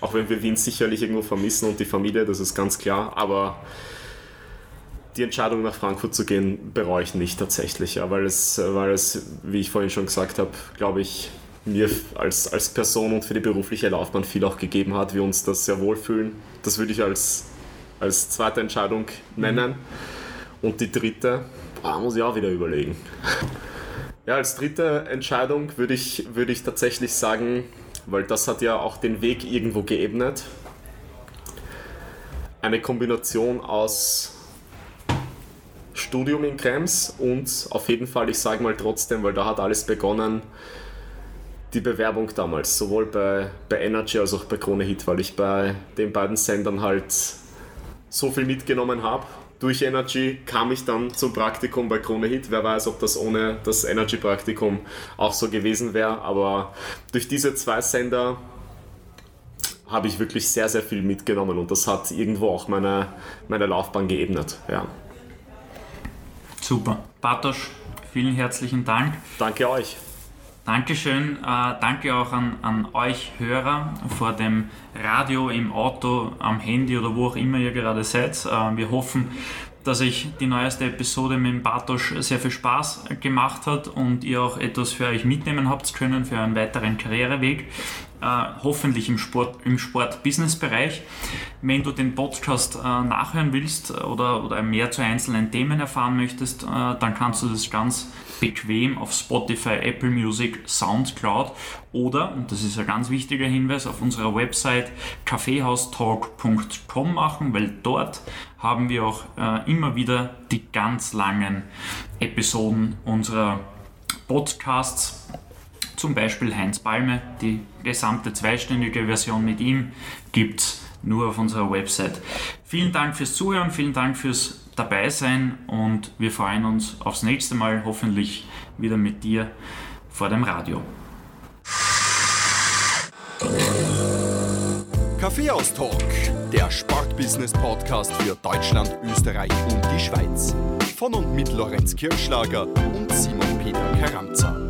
Auch wenn wir Wien sicherlich irgendwo vermissen und die Familie, das ist ganz klar. Aber die Entscheidung nach Frankfurt zu gehen bereue ich nicht tatsächlich, ja, weil, es, weil es, wie ich vorhin schon gesagt habe, glaube ich, mir als, als Person und für die berufliche Laufbahn viel auch gegeben hat, wir uns das sehr wohlfühlen. Das würde ich als, als zweite Entscheidung nennen. Mhm. Und die dritte, boah, muss ich auch wieder überlegen. Ja, als dritte Entscheidung würde ich, würde ich tatsächlich sagen, weil das hat ja auch den Weg irgendwo geebnet, eine Kombination aus Studium in Krems und auf jeden Fall, ich sage mal trotzdem, weil da hat alles begonnen, die Bewerbung damals, sowohl bei, bei Energy als auch bei Krone Hit, weil ich bei den beiden Sendern halt so viel mitgenommen habe. Durch Energy kam ich dann zum Praktikum bei Krone Hit. Wer weiß, ob das ohne das Energy-Praktikum auch so gewesen wäre. Aber durch diese zwei Sender habe ich wirklich sehr, sehr viel mitgenommen und das hat irgendwo auch meine, meine Laufbahn geebnet. Ja. Super. Bartosz, vielen herzlichen Dank. Danke euch. Dankeschön. Äh, danke auch an, an euch Hörer vor dem Radio, im Auto, am Handy oder wo auch immer ihr gerade seid. Äh, wir hoffen, dass euch die neueste Episode mit dem Bartosz sehr viel Spaß gemacht hat und ihr auch etwas für euch mitnehmen habt können für einen weiteren Karriereweg äh, hoffentlich im Sport, im Sport-Business-Bereich. Wenn du den Podcast äh, nachhören willst oder, oder mehr zu einzelnen Themen erfahren möchtest, äh, dann kannst du das ganz bequem auf Spotify, Apple Music, Soundcloud oder, und das ist ein ganz wichtiger Hinweis, auf unserer Website kaffeehaustalk.com machen, weil dort haben wir auch äh, immer wieder die ganz langen Episoden unserer Podcasts zum Beispiel Heinz Palme. Die gesamte zweistündige Version mit ihm gibt es nur auf unserer Website. Vielen Dank fürs Zuhören, vielen Dank fürs Dabeisein und wir freuen uns aufs nächste Mal, hoffentlich wieder mit dir vor dem Radio. Kaffeeaustalk, der Sportbusiness-Podcast für Deutschland, Österreich und die Schweiz. Von und mit Lorenz Kirschlager und Simon Peter Karamza.